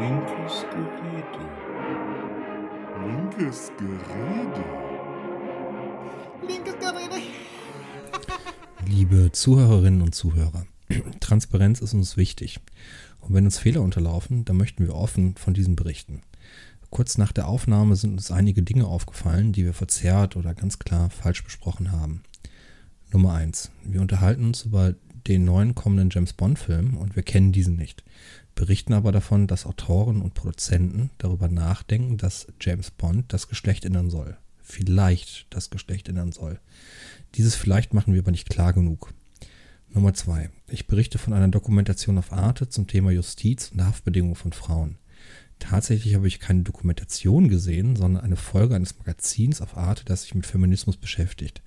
Linkes Gerede. Linkes Gerede. Linkes Gerede. Liebe Zuhörerinnen und Zuhörer, Transparenz ist uns wichtig. Und wenn uns Fehler unterlaufen, dann möchten wir offen von diesen berichten. Kurz nach der Aufnahme sind uns einige Dinge aufgefallen, die wir verzerrt oder ganz klar falsch besprochen haben. Nummer eins: Wir unterhalten uns über den neuen kommenden James Bond-Film und wir kennen diesen nicht. Berichten aber davon, dass Autoren und Produzenten darüber nachdenken, dass James Bond das Geschlecht ändern soll. Vielleicht das Geschlecht ändern soll. Dieses vielleicht machen wir aber nicht klar genug. Nummer zwei: Ich berichte von einer Dokumentation auf Arte zum Thema Justiz und Haftbedingungen von Frauen. Tatsächlich habe ich keine Dokumentation gesehen, sondern eine Folge eines Magazins auf Arte, das sich mit Feminismus beschäftigt.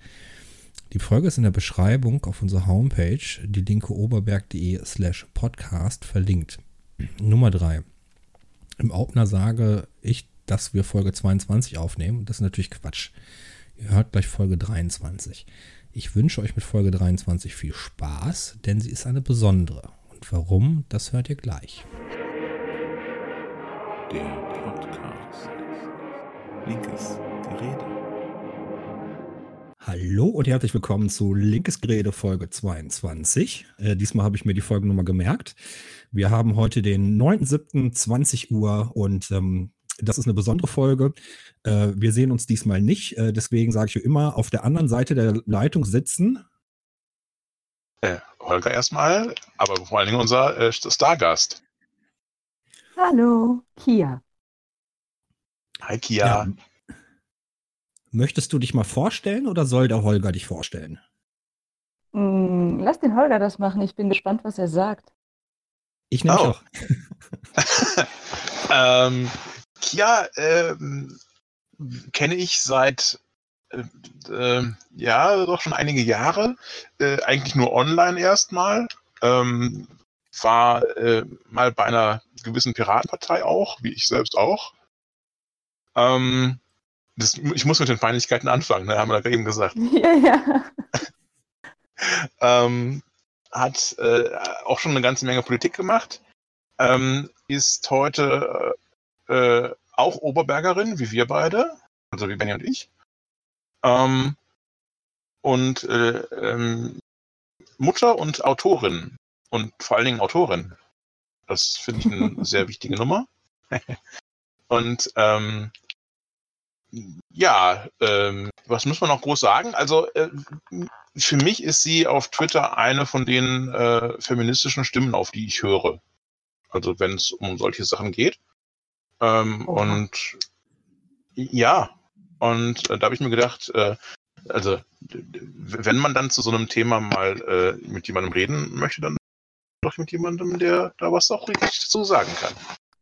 Die Folge ist in der Beschreibung auf unserer Homepage, die linke oberberg.de slash podcast, verlinkt. Nummer 3. Im Opener sage ich, dass wir Folge 22 aufnehmen. Das ist natürlich Quatsch. Ihr hört gleich Folge 23. Ich wünsche euch mit Folge 23 viel Spaß, denn sie ist eine besondere. Und warum, das hört ihr gleich. Der Podcast. Linkes Gerede. Hallo und herzlich willkommen zu Linkes Gerede Folge 22. Äh, diesmal habe ich mir die Folgennummer gemerkt. Wir haben heute den 9.7.20 Uhr und ähm, das ist eine besondere Folge. Äh, wir sehen uns diesmal nicht, äh, deswegen sage ich immer, auf der anderen Seite der Leitung sitzen. Äh, Holger erstmal, aber vor allen Dingen unser äh, Stargast. Hallo, Kia. Hi Kia. Möchtest du dich mal vorstellen oder soll der Holger dich vorstellen? Mm, lass den Holger das machen. Ich bin gespannt, was er sagt. Ich nehme Oh. auch. ähm, Kia ähm, kenne ich seit äh, äh, ja doch schon einige Jahre. Äh, eigentlich nur online erstmal. Ähm, war äh, mal bei einer gewissen Piratenpartei auch, wie ich selbst auch. Ähm, das, ich muss mit den Feindlichkeiten anfangen, ne, haben wir da eben gesagt. ja, ja. ähm, hat äh, auch schon eine ganze Menge Politik gemacht, ähm, ist heute äh, äh, auch Oberbergerin, wie wir beide, also wie Benny und ich. Ähm, und äh, ähm, Mutter und Autorin und vor allen Dingen Autorin. Das finde ich eine sehr wichtige Nummer. und ähm, ja, ähm, was muss man noch groß sagen? Also äh, für mich ist sie auf Twitter eine von den äh, feministischen Stimmen, auf die ich höre. Also wenn es um solche Sachen geht. Ähm, Oha. und ja, und äh, da habe ich mir gedacht, äh, also wenn man dann zu so einem Thema mal äh, mit jemandem reden möchte, dann doch mit jemandem, der da was auch richtig dazu sagen kann.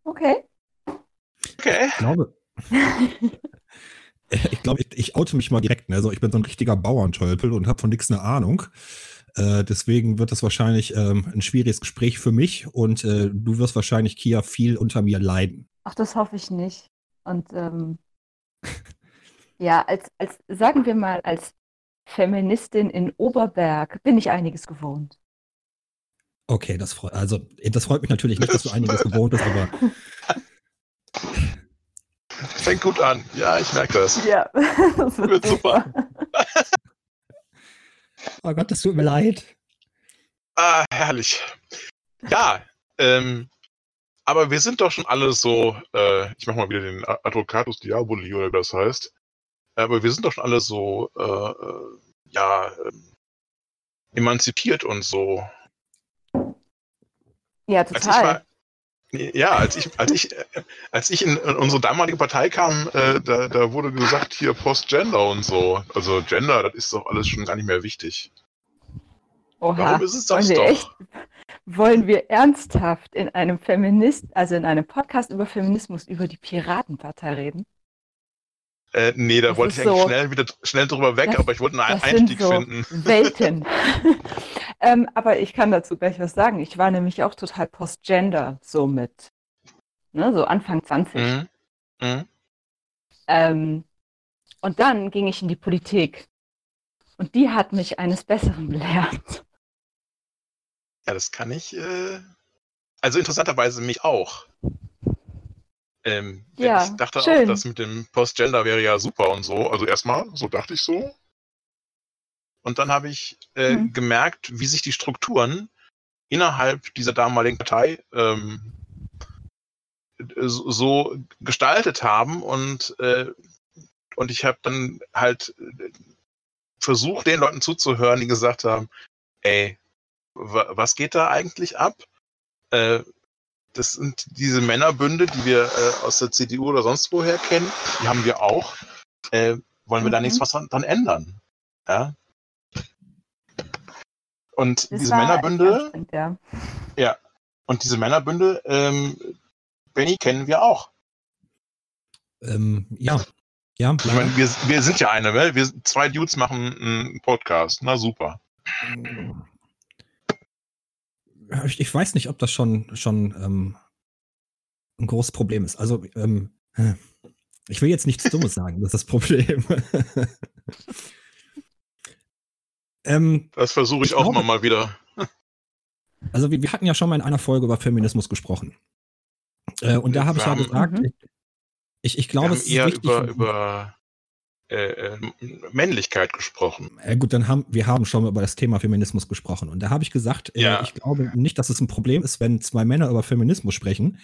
Okay. Okay. Ich glaube, ich, glaube ich, ich oute mich mal direkt. Ne? Also ich bin so ein richtiger Bauerntölpel und habe von nichts eine Ahnung. Äh, deswegen wird das wahrscheinlich ähm, ein schwieriges Gespräch für mich und äh, du wirst wahrscheinlich, Kia, viel unter mir leiden. Ach, das hoffe ich nicht. Und ähm, ja, als, als, sagen wir mal, als Feministin in Oberberg bin ich einiges gewohnt. Okay, das freut, also, das freut mich natürlich nicht, dass du einiges gewohnt bist, aber Fängt gut an. Ja, ich merke das. Ja, das Wird super. oh Gott, das tut mir leid. Ah, herrlich. Ja, ähm, aber wir sind doch schon alle so, äh, ich mach mal wieder den Advocatus Diaboli oder wie das heißt. Aber wir sind doch schon alle so, äh, äh, ja, ähm, emanzipiert und so. Ja, Als ich total. Ja, als ich, als ich, als ich in, unsere damalige Partei kam, äh, da, da wurde gesagt, hier Postgender und so. Also Gender, das ist doch alles schon gar nicht mehr wichtig. Oha. Warum ist es das wollen doch? echt, wollen wir ernsthaft in einem Feminist, also in einem Podcast über Feminismus über die Piratenpartei reden? Äh, nee, da Das wollte ich eigentlich so- schnell wieder schnell drüber weg, Das- aber ich wollte einen Einstieg so finden. Welten. ähm, aber ich kann dazu gleich was sagen. Ich war nämlich auch total postgender, so mit, ne, so Anfang 20. Mhm. Mhm. Ähm, und dann ging ich in die Politik. Und die hat mich eines Besseren belehrt. Ja, das kann ich. Äh... Also interessanterweise mich auch. Ähm, Ja, ich dachte schön. auch, das mit dem Postgender wäre ja super und so. Also erstmal, so dachte ich so. Und dann habe ich äh, Mhm. gemerkt, wie sich die Strukturen innerhalb dieser damaligen Partei ähm, so- gestaltet haben und äh, und ich habe dann halt äh, versucht, den Leuten zuzuhören, die gesagt haben, ey, wa was geht da eigentlich ab? Äh, das sind diese Männerbünde, die wir äh, aus der CDU oder sonst woher kennen, die haben wir auch. Äh, wollen wir da Mhm. nichts was dran, dran ändern? Ja. Und Das diese Männerbünde, anstrengend, Ja. und diese Männerbünde, ähm, Benny, kennen wir auch. Ähm, ja. Ja, Ich meine, wir, wir sind ja eine, ne? wir zwei Dudes machen einen Podcast. Na super. Ich, ich weiß nicht, ob das schon, schon ähm, ein großes Problem ist. Also, ähm, ich will jetzt nichts Dummes sagen, das ist das Problem. ähm, Das versuche ich, Ich auch glaube- mal, mal wieder. also, wir, wir hatten ja schon mal in einer Folge über Feminismus gesprochen. Äh, und da habe ich ja gesagt, Mhm. ich, ich glaube, es ist eher wichtig. über, über äh, äh, Männlichkeit gesprochen. Ja, gut, dann haben wir haben schon mal über das Thema Feminismus gesprochen. Und da habe ich gesagt, äh, Ja. ich glaube nicht, dass es ein Problem ist, wenn zwei Männer über Feminismus sprechen,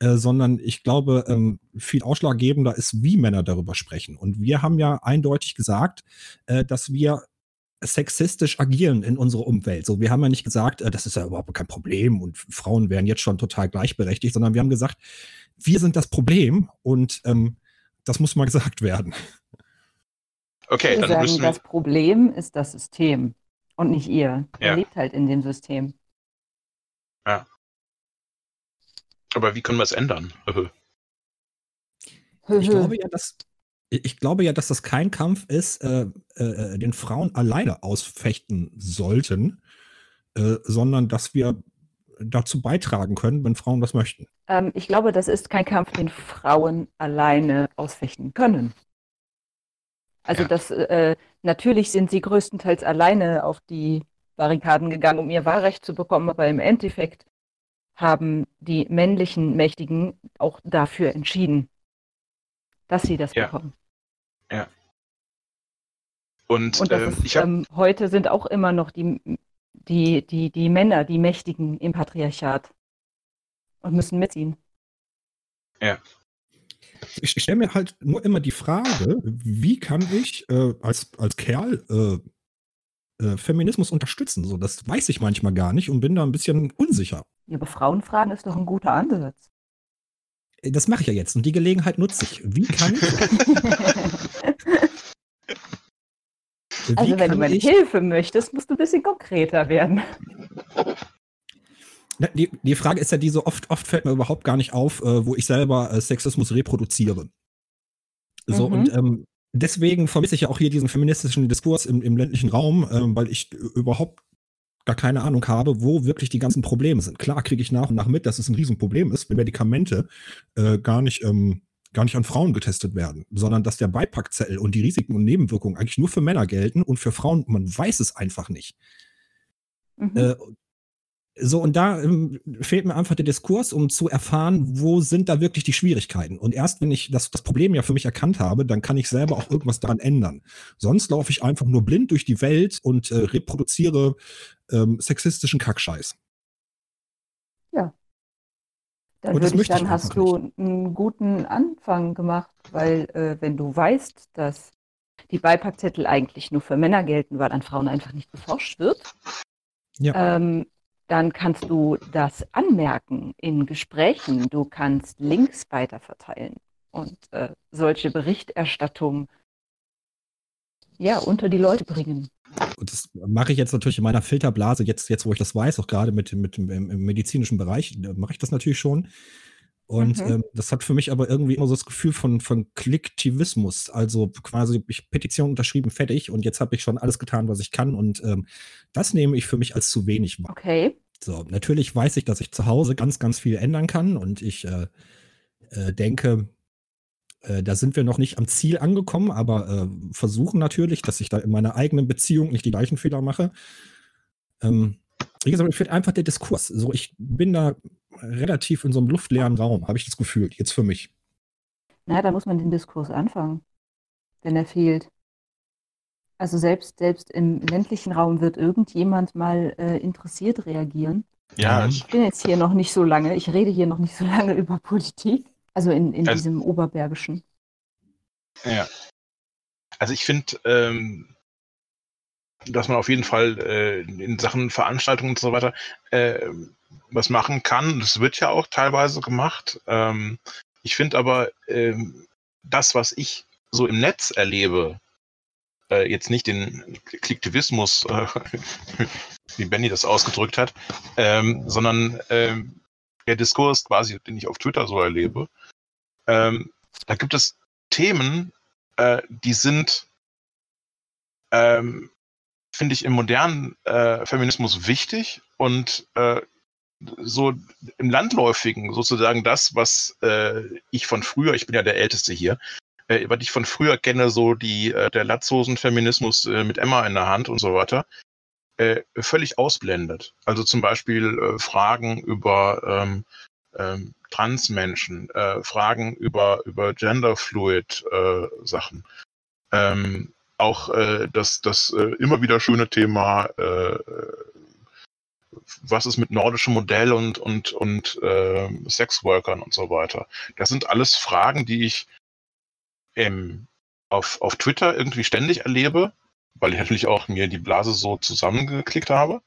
äh, sondern ich glaube, ähm, viel ausschlaggebender ist, wie Männer darüber sprechen. Und wir haben ja eindeutig gesagt, äh, dass wir sexistisch agieren in unserer Umwelt. So, wir haben ja nicht gesagt, äh, das ist ja überhaupt kein Problem und Frauen wären jetzt schon total gleichberechtigt, sondern wir haben gesagt, wir sind das Problem und ähm, das muss mal gesagt werden. Okay, wir dann sagen, müssen wir. das Problem ist das System und nicht ihr. Ja. Ihr lebt halt in dem System. Aber wie können wir es ändern? Ich glaube ja, dass ich glaube ja, dass das kein Kampf ist, äh, äh, den Frauen alleine ausfechten sollten, äh, sondern dass wir dazu beitragen können, wenn Frauen das möchten. Ähm, ich glaube, das ist kein Kampf, den Frauen alleine ausfechten können. Also Ja. das äh, natürlich sind sie größtenteils alleine auf die Barrikaden gegangen, um ihr Wahlrecht zu bekommen, aber im Endeffekt haben die männlichen Mächtigen auch dafür entschieden, dass sie das Ja. bekommen. Und, Und das ähm, ist, habe ähm, heute sind auch immer noch die, die, die, die Männer, die Mächtigen im Patriarchat und müssen mitziehen. Ich, ich stelle mir halt nur immer die Frage, wie kann ich äh, als, als Kerl äh, äh, Feminismus unterstützen? So, das weiß ich manchmal gar nicht und bin da ein bisschen unsicher. Ja, aber Frauenfragen ist doch ein guter Ansatz. Äh, Das mache ich ja jetzt und die Gelegenheit nutze ich. Wie kann ich, wie Also wenn du meine ich Hilfe möchtest, musst du ein bisschen konkreter werden. Die, die Frage ist ja die, so oft, oft fällt mir überhaupt gar nicht auf, äh, wo ich selber äh, Sexismus reproduziere. So, Mhm. und ähm, deswegen vermisse ich ja auch hier diesen feministischen Diskurs im, im ländlichen Raum, ähm, weil ich überhaupt gar keine Ahnung habe, wo wirklich die ganzen Probleme sind. Klar kriege ich nach und nach mit, dass es ein Riesenproblem ist, wenn Medikamente äh, gar nicht ähm, gar nicht an Frauen getestet werden, sondern dass der Beipackzettel und die Risiken und Nebenwirkungen eigentlich nur für Männer gelten und für Frauen, man weiß es einfach nicht. Mhm. Äh, so, und da ähm, fehlt mir einfach der Diskurs, um zu erfahren, wo sind da wirklich die Schwierigkeiten. Und erst wenn ich das, das Problem ja für mich erkannt habe, dann kann ich selber auch irgendwas daran ändern. Sonst laufe ich einfach nur blind durch die Welt und äh, reproduziere ähm, sexistischen Kackscheiß. Dann und das würde ich möchte ich hast du einen guten Anfang gemacht, weil äh, wenn du weißt, dass die Beipackzettel eigentlich nur für Männer gelten, weil an Frauen einfach nicht geforscht wird, Ja. ähm, dann kannst du das anmerken in Gesprächen. Du kannst Links weiterverteilen und äh, solche Berichterstattung ja, unter die Leute bringen. Und das mache ich jetzt natürlich in meiner Filterblase, jetzt, jetzt wo ich das weiß, auch gerade mit, mit dem im, im medizinischen Bereich, da mache ich das natürlich schon. Und Mhm. ähm, das hat für mich aber irgendwie immer so das Gefühl von, von Klicktivismus. Also quasi, ich Petition unterschrieben, fertig und jetzt habe ich schon alles getan, was ich kann. Und ähm, das nehme ich für mich als zu wenig wahr. Okay. So, natürlich weiß ich, dass ich zu Hause ganz, ganz viel ändern kann und ich äh, äh, denke, äh, da sind wir noch nicht am Ziel angekommen, aber äh, versuchen natürlich, dass ich da in meiner eigenen Beziehung nicht die gleichen Fehler mache. Ähm, wie gesagt, mir fehlt einfach der Diskurs. So, ich bin da relativ in so einem luftleeren Raum, habe ich das Gefühl, jetzt für mich. Na, da muss man den Diskurs anfangen, wenn er fehlt. Also selbst, selbst im ländlichen Raum wird irgendjemand mal äh, interessiert reagieren. Ja, ich, Ich bin jetzt hier noch nicht so lange, ich rede hier noch nicht so lange über Politik. Also in, in Also- diesem Oberbergischen. ja. Also ich finde, ähm, dass man auf jeden Fall äh, in Sachen Veranstaltungen und so weiter äh, was machen kann. Das wird ja auch teilweise gemacht. Ähm, ich finde aber ähm, das, was ich so im Netz erlebe, äh, jetzt nicht den Klicktivismus, äh, wie Benny das ausgedrückt hat, ähm, sondern ähm, der Diskurs quasi, den ich auf Twitter so erlebe, ähm, da gibt es Themen, äh, die sind, ähm, finde ich, im modernen äh, Feminismus wichtig und äh, so im Landläufigen sozusagen das, was äh, ich von früher, ich bin ja der Älteste hier, äh, was ich von früher kenne, so die äh, der Latzhosen-Feminismus äh, mit Emma in der Hand und so weiter, äh, völlig ausblendet. Also zum Beispiel äh, Fragen über ähm, ähm, Transmenschen, äh, Fragen über über Genderfluid äh. Ähm, auch äh, das, das äh, immer wieder schöne Thema, äh, was ist mit nordischem Modell und, und, und äh, Sexworkern und so weiter. Das sind alles Fragen, die ich ähm, auf, auf Twitter irgendwie ständig erlebe, weil ich natürlich auch mir die Blase so zusammengeklickt habe,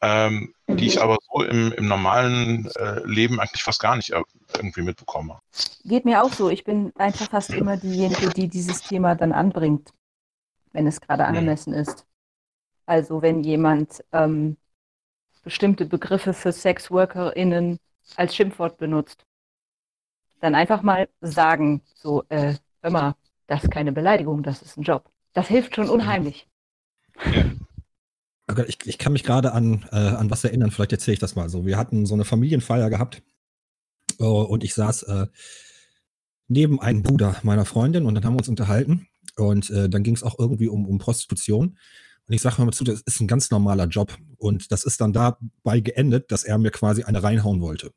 ähm, die ich aber so im, im normalen äh, Leben eigentlich fast gar nicht äh, irgendwie mitbekomme. Geht mir auch so. Ich bin einfach fast immer diejenige, die dieses Thema dann anbringt, wenn es gerade angemessen ist. Also wenn jemand ähm, bestimmte Begriffe für SexworkerInnen als Schimpfwort benutzt, dann einfach mal sagen, so, äh, hör mal, das ist keine Beleidigung, das ist ein Job. Das hilft schon unheimlich. Oh Gott, Ich, ich kann mich gerade an, äh, an was erinnern, vielleicht erzähle ich das mal so. Wir hatten so eine Familienfeier gehabt äh, und ich saß äh, neben einem Bruder meiner Freundin und dann haben wir uns unterhalten und äh, dann ging es auch irgendwie um, um Prostitution. Und ich sage mal zu, das ist ein ganz normaler Job. Und das ist dann dabei geendet, dass er mir quasi eine reinhauen wollte.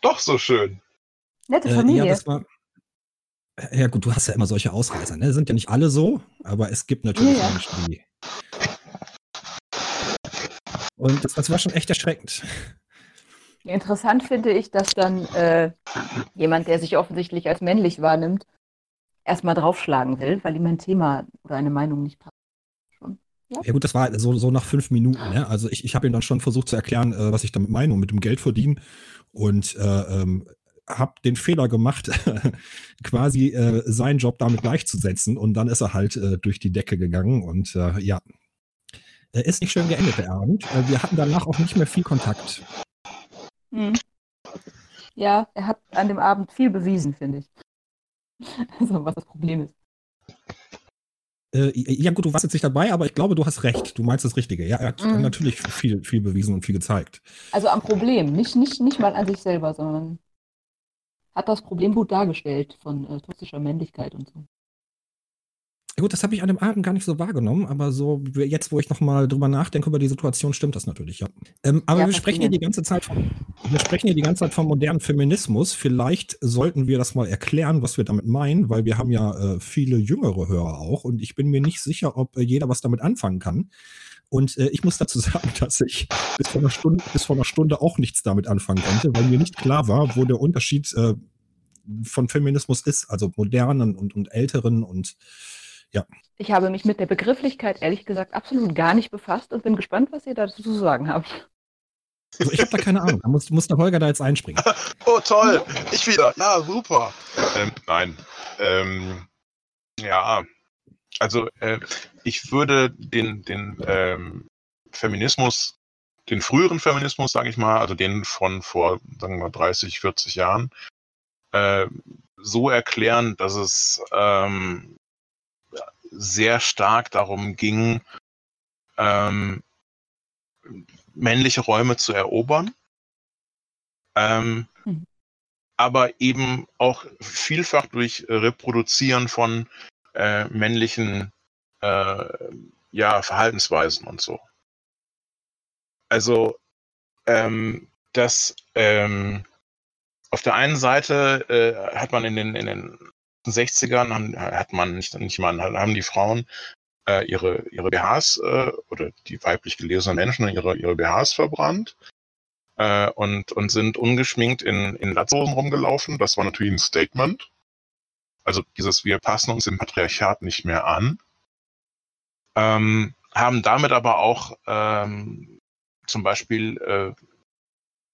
Doch so schön. Nette Äh, Familie. ja, das war. Ja, gut, du hast ja immer solche Ausreißer, ne? Sind ja nicht alle so, aber es gibt natürlich Ja, ja. Menschen, die. Und das, das war schon echt erschreckend. Interessant finde ich, dass dann äh, jemand, der sich offensichtlich als männlich wahrnimmt, erstmal draufschlagen will, weil ihm ein Thema oder eine Meinung nicht passt. Ja gut, das war so, so nach fünf Minuten. Ne? Also ich, ich habe ihm dann schon versucht zu erklären, äh, was ich damit meine und mit dem Geld verdienen. Und äh, ähm, habe den Fehler gemacht, quasi äh, seinen Job damit gleichzusetzen. Und dann ist er halt äh, durch die Decke gegangen. Und äh, ja, er ist nicht schön geendet, der Abend. Äh, wir hatten danach auch nicht mehr viel Kontakt. Hm. Ja, er hat an dem Abend viel bewiesen, finde ich. Also, was das Problem ist. Äh, ja gut, du warst jetzt nicht dabei, aber ich glaube, du hast recht. Du meinst das Richtige. Ja, er hat Mhm. natürlich viel, viel bewiesen und viel gezeigt. Also am Problem, nicht, nicht, nicht mal an sich selber, sondern hat das Problem gut dargestellt von äh, toxischer Männlichkeit und so. Gut, das habe ich an dem Abend gar nicht so wahrgenommen, aber so jetzt, wo ich nochmal drüber nachdenke über die Situation, stimmt das natürlich, ja. Ähm, aber Ja, wir sprechen hier die ganze Zeit von, wir sprechen hier die ganze Zeit vom modernen Feminismus. Vielleicht sollten wir das mal erklären, was wir damit meinen, weil wir haben ja äh, viele jüngere Hörer auch und ich bin mir nicht sicher, ob äh, jeder was damit anfangen kann. Und äh, ich muss dazu sagen, dass ich bis vor, einer Stunde, bis vor einer Stunde auch nichts damit anfangen konnte, weil mir nicht klar war, wo der Unterschied äh, von Feminismus ist, also modernen und, und älteren und Ich habe mich mit der Begrifflichkeit ehrlich gesagt absolut gar nicht befasst und bin gespannt, was ihr dazu zu sagen habt. Also ich habe da keine Ahnung. Da muss, muss der Holger da jetzt einspringen. Oh, toll. Ich wieder. Ja, super. Ähm, nein. Ähm, ja, also äh, ich würde den, den ähm, Feminismus, den früheren Feminismus, sage ich mal, also den von vor, sagen wir mal, 30, 40 Jahren, äh, so erklären, dass es ähm, sehr stark darum ging, ähm, männliche Räume zu erobern. Ähm, Mhm. aber eben auch vielfach durch Reproduzieren von äh, männlichen äh, ja, Verhaltensweisen und so. Also, ähm, dass ähm, auf der einen Seite äh, hat man in den, in den 60ern, haben, hat man nicht, nicht mal, haben die Frauen äh, ihre, ihre BHs äh, oder die weiblich gelesenen Menschen ihre, ihre BHs verbrannt äh, und, und sind ungeschminkt in, in Latzhosen rumgelaufen. Das war natürlich ein Statement. Also dieses, wir passen uns dem Patriarchat nicht mehr an. Ähm, haben damit aber auch ähm, zum Beispiel äh,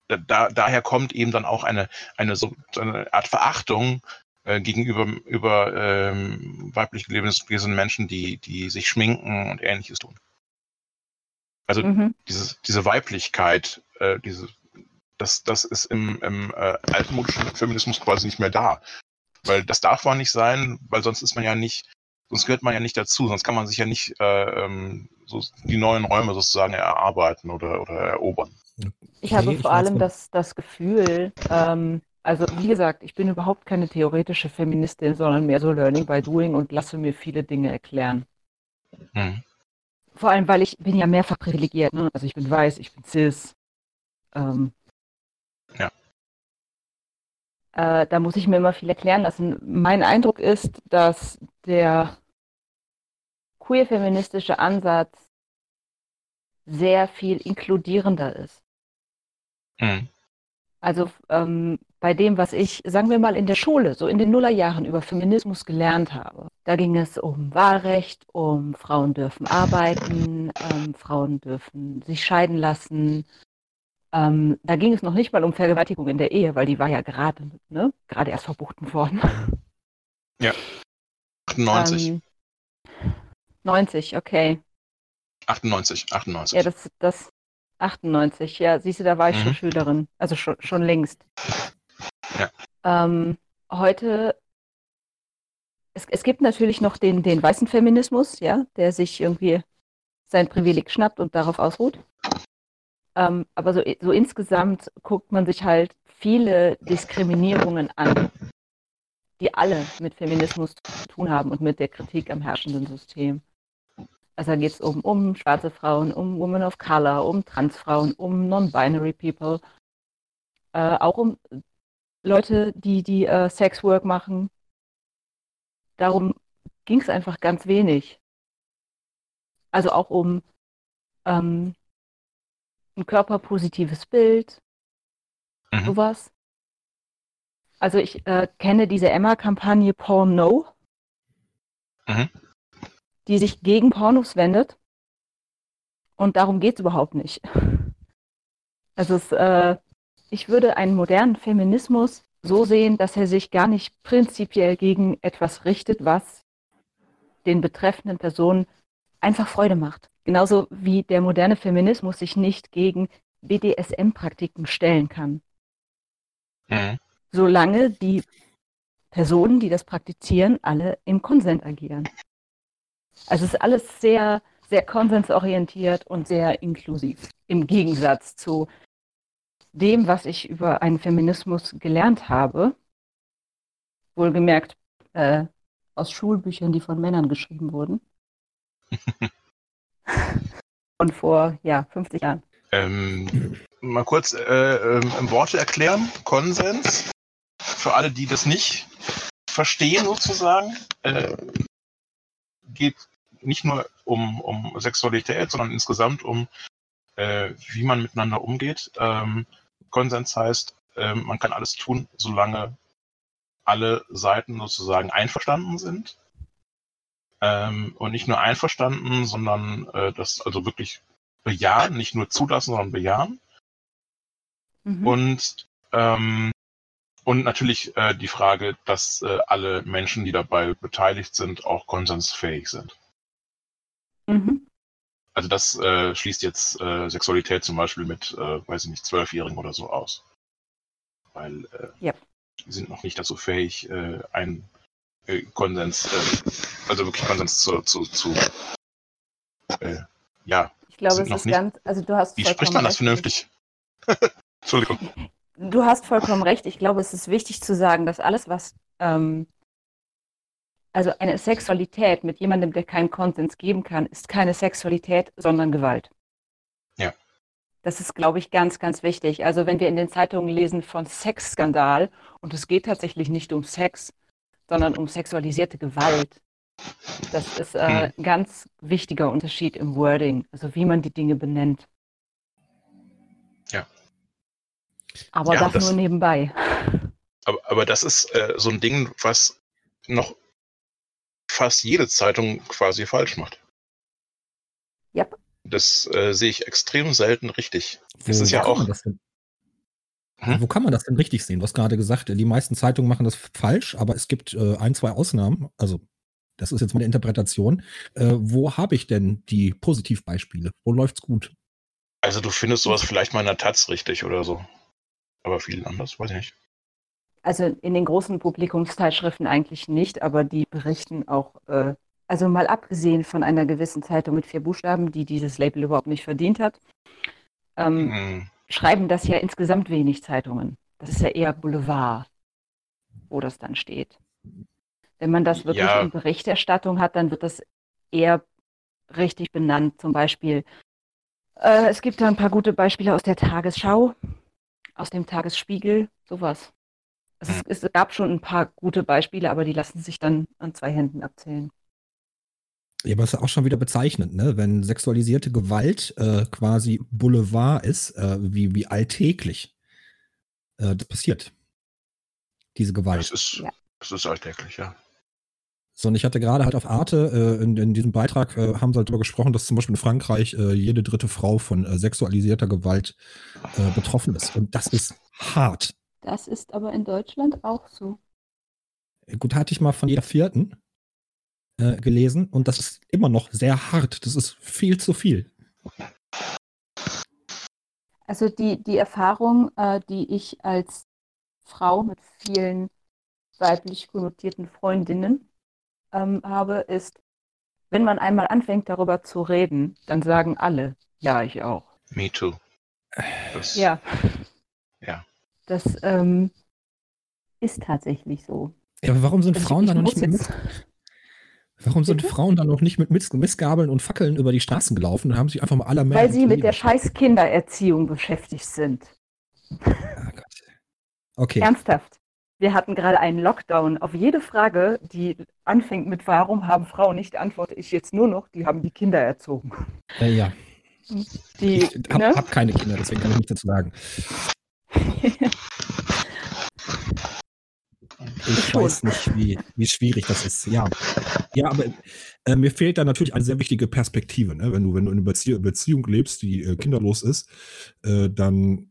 da, daher kommt eben dann auch eine, eine, so, eine Art Verachtung äh, gegenüber über, ähm, weiblich gelesenen Menschen, die, die sich schminken und ähnliches tun. Also Mhm. dieses, diese Weiblichkeit, äh, diese, das, das ist im, im äh, altmodischen Feminismus quasi nicht mehr da. Weil das darf man nicht sein, weil sonst ist man ja nicht, sonst gehört man ja nicht dazu, sonst kann man sich ja nicht äh, ähm, so die neuen Räume sozusagen erarbeiten oder, oder erobern. Ich habe vor allem das, das Gefühl, ähm, also wie gesagt, ich bin überhaupt keine theoretische Feministin, sondern mehr so Learning by Doing und lasse mir viele Dinge erklären. Hm. Vor allem, weil ich bin ja mehrfach privilegiert. Ne? Also ich bin weiß, ich bin cis. Ähm, Ja. Äh, da muss ich mir immer viel erklären lassen. Mein Eindruck ist, dass der queer-feministische Ansatz sehr viel inkludierender ist. Hm. Also ähm, bei dem, was ich, sagen wir mal, in der Schule, so in den Nullerjahren über Feminismus gelernt habe, da ging es um Wahlrecht, um Frauen dürfen arbeiten, ähm, Frauen dürfen sich scheiden lassen. Ähm, da ging es noch nicht mal um Vergewaltigung in der Ehe, weil die war ja gerade, ne, gerade erst verboten worden. 98, Ähm, 90, okay. 98, 98. Ja, das, das 98, ja, siehst du, da war ich schon Mhm. Schülerin, also schon, schon längst. Ja. Ähm, heute, es, es gibt natürlich noch den, den weißen Feminismus, ja, der sich irgendwie sein Privileg schnappt und darauf ausruht. Ähm, aber so, so insgesamt guckt man sich halt viele Diskriminierungen an, die alle mit Feminismus zu tun haben und mit der Kritik am herrschenden System. Also da geht es um, um schwarze Frauen, um Women of Color, um Transfrauen, um Non-Binary People, äh, auch um Leute, die, die äh, Sexwork machen. Darum ging es einfach ganz wenig. Also auch um ähm, ein körperpositives Bild, Mhm. sowas. Also ich äh, kenne diese Emma-Kampagne Porn No, Mhm. die sich gegen Pornos wendet. Und darum geht es überhaupt nicht. Also es, äh, ich würde einen modernen Feminismus so sehen, dass er sich gar nicht prinzipiell gegen etwas richtet, was den betreffenden Personen einfach Freude macht. Genauso wie der moderne Feminismus sich nicht gegen BDSM-Praktiken stellen kann. Mhm. solange die Personen, die das praktizieren, alle im Konsens agieren. Also es ist alles sehr, sehr konsensorientiert und sehr inklusiv. Im Gegensatz zu dem, was ich über einen Feminismus gelernt habe, wohlgemerkt äh, aus Schulbüchern, die von Männern geschrieben wurden. und vor ja, 50 Jahren. Ähm, mal kurz äh, im Worte erklären. Konsens. Für alle, die das nicht verstehen, sozusagen, äh, geht nicht nur um, um Sexualität, sondern insgesamt um, äh, wie man miteinander umgeht. Ähm, Konsens heißt, äh, man kann alles tun, solange alle Seiten sozusagen einverstanden sind. Ähm, und nicht nur einverstanden, sondern äh, das also wirklich bejahen, nicht nur zulassen, sondern bejahen. Mhm. Und, ähm, und natürlich äh, die Frage, dass äh, alle Menschen, die dabei beteiligt sind, auch konsensfähig sind. Mhm. Also das äh, schließt jetzt äh, Sexualität zum Beispiel mit, äh, weiß ich nicht, Zwölfjährigen oder so aus. Weil Ja. die sind noch nicht dazu fähig, äh, ein äh, Konsens, äh, also wirklich Konsens zu, zu, zu äh, ja, Ich glaube, es ist nicht- ganz, also du hast wie spricht man das vernünftig? Entschuldigung. Du hast vollkommen recht. Ich glaube, es ist wichtig zu sagen, dass alles, was, ähm, also eine Sexualität mit jemandem, der keinen Konsens geben kann, ist keine Sexualität, sondern Gewalt. Ja. Das ist, glaube ich, ganz, ganz wichtig. Also wenn wir in den Zeitungen lesen von Sexskandal und es geht tatsächlich nicht um Sex, sondern um sexualisierte Gewalt. Das ist äh, ein ganz wichtiger Unterschied im Wording, also wie man die Dinge benennt. Ja. Aber Ja, das, das- nur nebenbei. Aber, aber das ist äh, so ein Ding, was noch fast jede Zeitung quasi falsch macht. Yep. Das äh, sehe ich extrem selten richtig. Wo, Es ist ja auch- das denn, Hm? Wo kann man das denn richtig sehen? Du hast gerade gesagt, die meisten Zeitungen machen das falsch, aber es gibt äh, ein, zwei Ausnahmen. Also, das ist jetzt meine Interpretation. Äh, wo habe ich denn die Positivbeispiele? Wo läuft's gut? Also du findest sowas vielleicht mal in der Taz richtig oder so. Aber viel anders, weiß ich nicht. Also in den großen Publikumszeitschriften eigentlich nicht, aber die berichten auch, äh, also mal abgesehen von einer gewissen Zeitung mit vier Buchstaben, die dieses Label überhaupt nicht verdient hat, ähm, Hm. Schreiben das ja insgesamt wenig Zeitungen. Das ist ja eher Boulevard, wo das dann steht. Wenn man das wirklich Ja. in Berichterstattung hat, dann wird das eher richtig benannt. Zum Beispiel, äh, es gibt da ein paar gute Beispiele aus der Tagesschau, aus dem Tagesspiegel, sowas. Also Hm. es, es gab schon ein paar gute Beispiele, aber die lassen sich dann an zwei Händen abzählen. Ja, aber es ist auch schon wieder bezeichnend, ne? wenn sexualisierte Gewalt äh, quasi Boulevard ist, äh, wie, wie alltäglich äh, das passiert. Diese Gewalt. Das ist, das ist alltäglich, ja. So, und ich hatte gerade halt auf Arte, äh, in, in diesem Beitrag äh, haben sie halt darüber gesprochen, dass zum Beispiel in Frankreich äh, jede dritte Frau von äh, sexualisierter Gewalt äh, betroffen ist. Und das ist hart. Das ist aber in Deutschland auch so. Gut, hatte ich mal von jeder vierten äh, gelesen und das ist immer noch sehr hart. Das ist viel zu viel. Also die, die Erfahrung, äh, die ich als Frau mit vielen weiblich konnotierten Freundinnen ähm, habe, ist, wenn man einmal anfängt, darüber zu reden, dann sagen alle, ja, ich auch. Me too. Das, Ja. Ja. Das ähm, ist tatsächlich so. Ja, aber warum sind Also Frauen ich da noch nicht mit, Warum sind Bitte? Frauen dann noch nicht mit Miss Missgabeln und Fackeln über die Straßen gelaufen und haben sich einfach mal aller Weil sie mit der scheiß Kindererziehung beschäftigt sind. Gott. Okay. Ernsthaft. Wir hatten gerade einen Lockdown. Auf jede Frage, die anfängt mit Warum haben Frauen nicht, antworte ich jetzt nur noch, die haben die Kinder erzogen. Äh, ja. Die, Ich habe ne? hab keine Kinder, deswegen kann ich nichts dazu sagen. Ich weiß nicht, wie, wie schwierig das ist. Ja, ja aber äh, mir fehlt da natürlich eine sehr wichtige Perspektive. Ne? Wenn, du, wenn du in einer Bezie Beziehung lebst, die äh, kinderlos ist, äh, dann.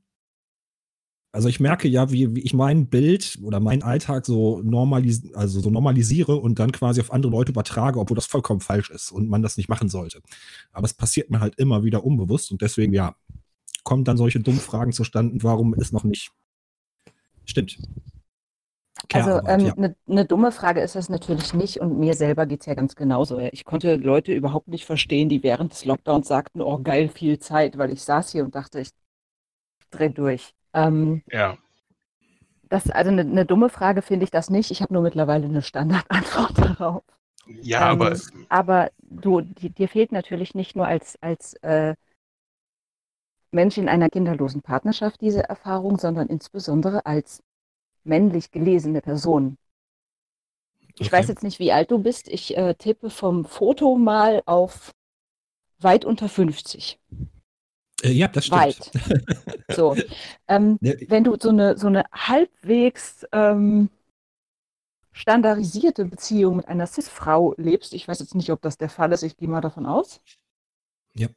Also ich merke ja, wie, wie ich mein Bild oder meinen Alltag so, normalis also so normalisiere und dann quasi auf andere Leute übertrage, obwohl das vollkommen falsch ist und man das nicht machen sollte. Aber es passiert mir halt immer wieder unbewusst und deswegen, ja, kommen dann solche dummen Fragen zustande, warum es noch nicht stimmt. Also eine ja. ne, ne dumme Frage ist das natürlich nicht und mir selber geht es ja ganz genauso. Ich konnte Leute überhaupt nicht verstehen, die während des Lockdowns sagten, oh geil, viel Zeit, weil ich saß hier und dachte, ich dreh durch. Ähm, Ja. das, also eine ne dumme Frage finde ich das nicht. Ich habe nur mittlerweile eine Standardantwort darauf. Ja, Ähm, aber Aber du, die, dir fehlt natürlich nicht nur als, als äh, Mensch in einer kinderlosen Partnerschaft diese Erfahrung, sondern insbesondere als männlich gelesene Person. Ich Okay. weiß jetzt nicht, wie alt du bist. Ich äh, tippe vom Foto mal auf weit unter 50. Äh, ja, das stimmt. Weit. So. Ähm, Ne, wenn du so eine, so eine halbwegs ähm, standardisierte Beziehung mit einer Cis-Frau lebst, ich weiß jetzt nicht, ob das der Fall ist, ich gehe mal davon aus. Ja.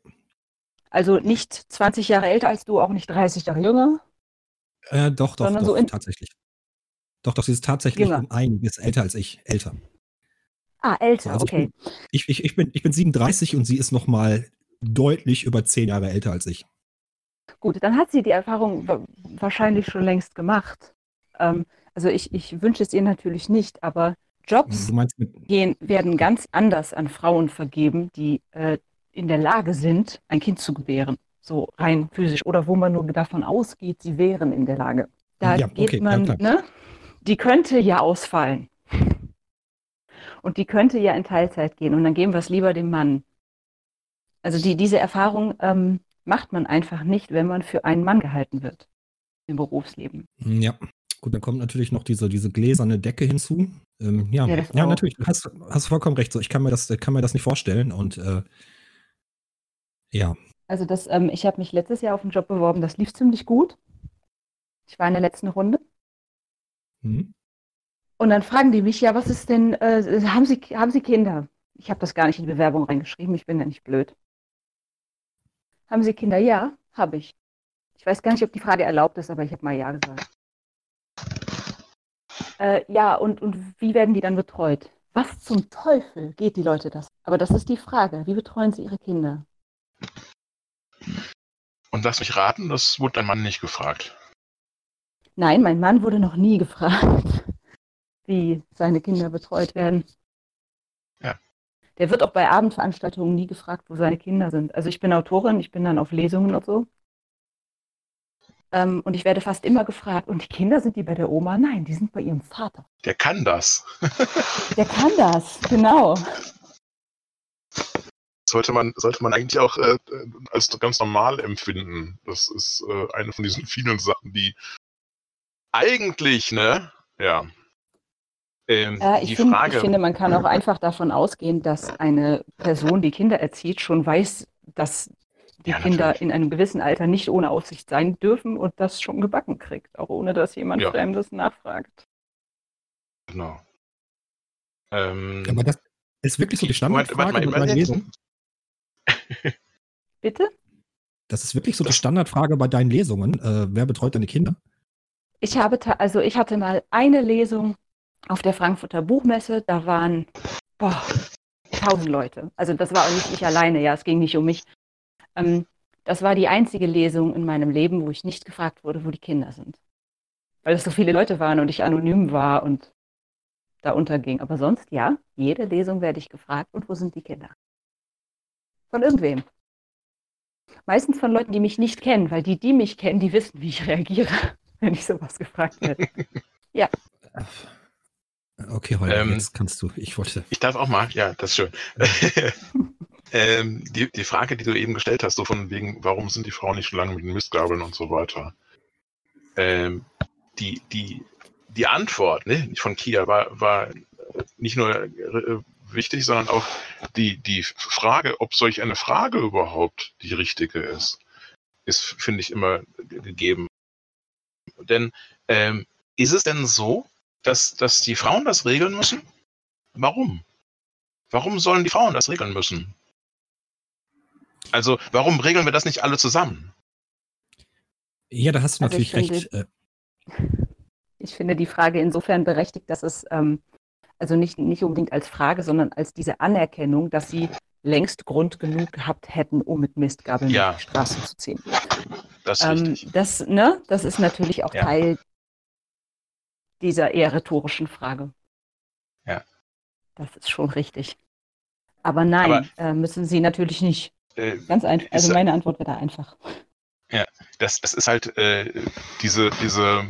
Also nicht 20 Jahre älter als du, auch nicht 30 Jahre jünger. Äh, doch, doch, doch, so in- tatsächlich. Doch, doch, sie ist tatsächlich Jünger. um einiges älter als ich. Älter. Ah, älter, Also okay. Ich, ich, ich, bin, ich bin 37 und sie ist noch mal deutlich über 10 Jahre älter als ich. Gut, dann hat sie die Erfahrung wa- wahrscheinlich schon längst gemacht. Ähm, also ich, ich wünsche es ihr natürlich nicht, aber Jobs gehen, werden ganz anders an Frauen vergeben, die äh, in der Lage sind, ein Kind zu gebären. So rein physisch. Oder wo man nur davon ausgeht, sie wären in der Lage. Da Ja, geht okay, ja, man, klar. ne? Die könnte ja ausfallen. Und die könnte ja in Teilzeit gehen. Und dann geben wir es lieber dem Mann. Also die, diese Erfahrung ähm, macht man einfach nicht, wenn man für einen Mann gehalten wird im Berufsleben. Ja, gut, dann kommt natürlich noch diese, diese gläserne Decke hinzu. Ähm, ja, Ja, ja, natürlich, du hast, hast vollkommen recht. So, ich kann mir das, kann mir das nicht vorstellen. Und äh, ja, Also das, ähm, ich habe mich letztes Jahr auf einen Job beworben, das lief ziemlich gut. Ich war in der letzten Runde. Hm. Und dann fragen die mich, ja, was ist denn, äh, haben Sie, haben Sie Kinder? Ich habe das gar nicht in die Bewerbung reingeschrieben, ich bin ja nicht blöd. Haben Sie Kinder? Ja, habe ich. Ich weiß gar nicht, ob die Frage erlaubt ist, aber ich habe mal Ja gesagt. Äh, ja, und, und wie werden die dann betreut? Was zum Teufel geht die Leute das? Aber das ist die Frage. Wie betreuen sie ihre Kinder? Und lass mich raten, das wurde dein Mann nicht gefragt. Nein, mein Mann wurde noch nie gefragt, wie seine Kinder betreut werden. Ja. Der wird auch bei Abendveranstaltungen nie gefragt, wo seine Kinder sind. Also ich bin Autorin, ich bin dann auf Lesungen und so. Ähm, und ich werde fast immer gefragt, und die Kinder sind die bei der Oma? Nein, die sind bei ihrem Vater. Der kann das. Der kann das, genau. Sollte man, sollte man eigentlich auch äh, als ganz normal empfinden. Das ist äh, eine von diesen vielen Sachen, die eigentlich, ne? Ja. Ähm, Äh, ich, die find, Frage. ich finde, man kann auch einfach davon ausgehen, dass eine Person, die Kinder erzieht, schon weiß, dass die Ja, Kinder natürlich. in einem gewissen Alter nicht ohne Aufsicht sein dürfen und das schon gebacken kriegt, auch ohne dass jemand Ja. Fremdes nachfragt. Genau. Ähm, aber das ist wirklich so die Standardfrage warte bei deinen jetzt- Lesungen. Bitte? Das ist wirklich so die Standardfrage bei deinen Lesungen. Äh, wer betreut deine Kinder? Ich habe, also ich hatte mal eine Lesung auf der Frankfurter Buchmesse, da waren boah, tausend Leute. Also das war auch nicht ich alleine, ja, es ging nicht um mich. Ähm, das war die einzige Lesung in meinem Leben, wo ich nicht gefragt wurde, wo die Kinder sind. Weil es so viele Leute waren und ich anonym war und da unterging. Aber sonst, ja, jede Lesung werde ich gefragt, und wo sind die Kinder? Von irgendwem. Meistens von Leuten, die mich nicht kennen, weil die, die mich kennen, die wissen, wie ich reagiere, wenn ich sowas gefragt werde. Okay, Holger, Ähm, jetzt kannst du. Ich wollte. Ich darf auch mal, ja, das ist schön. ähm, die, die Frage, die du eben gestellt hast, so von wegen, warum sind die Frauen nicht schon lange mit den Mistgabeln und so weiter. Ähm, die, die, die Antwort ne, von Kia war, war nicht nur äh, wichtig, sondern auch die, die Frage, ob solch eine Frage überhaupt die richtige ist, ist, finde ich, immer gegeben. Denn ähm, ist es denn so, dass, dass die Frauen das regeln müssen? Warum? Warum sollen die Frauen das regeln müssen? Also, warum regeln wir das nicht alle zusammen? Ja, da hast du Also ich natürlich recht. Äh, Ich finde die Frage insofern berechtigt, dass es ähm, also nicht, nicht unbedingt als Frage, sondern als diese Anerkennung, dass sie längst Grund genug gehabt hätten, um mit Mistgabeln Ja. auf die Straße zu ziehen. Das ist Ähm, das, ne, das ist natürlich auch Ja. Teil dieser eher rhetorischen Frage. Ja. Das ist schon richtig. Aber nein, äh, müssen sie natürlich nicht. Äh, Ganz einfach. Also meine Antwort wäre da einfach. das, das ist halt äh, diese, diese.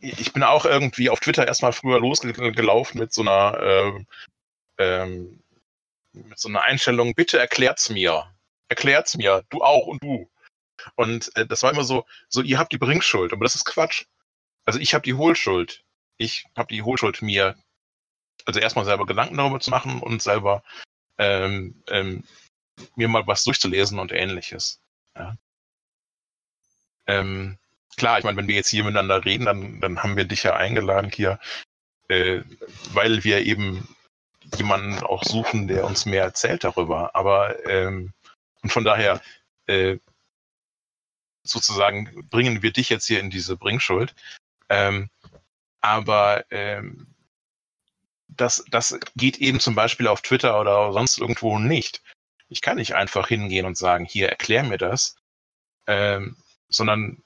Ich bin auch irgendwie auf Twitter erstmal früher losgelaufen mit so einer, äh, ähm, mit so einer Einstellung, bitte erklärt's mir. Erklärt's mir, du auch und du. Und äh, das war immer so, so, ihr habt die Bringschuld, aber das ist Quatsch. Also ich habe die Hohlschuld. Ich habe die Hohlschuld mir, also erstmal selber Gedanken darüber zu machen und selber ähm, ähm, mir mal was durchzulesen und ähnliches. Ja. Ähm, klar, ich meine, wenn wir jetzt hier miteinander reden, dann, dann haben wir dich ja eingeladen hier, äh, weil wir eben jemanden auch suchen, der uns mehr erzählt darüber. Aber ähm, und von daher äh, sozusagen bringen wir dich jetzt hier in diese Bringschuld. Ähm, aber ähm, das, das geht eben zum Beispiel auf Twitter oder sonst irgendwo nicht. Ich kann nicht einfach hingehen und sagen, hier, erklär mir das, ähm, sondern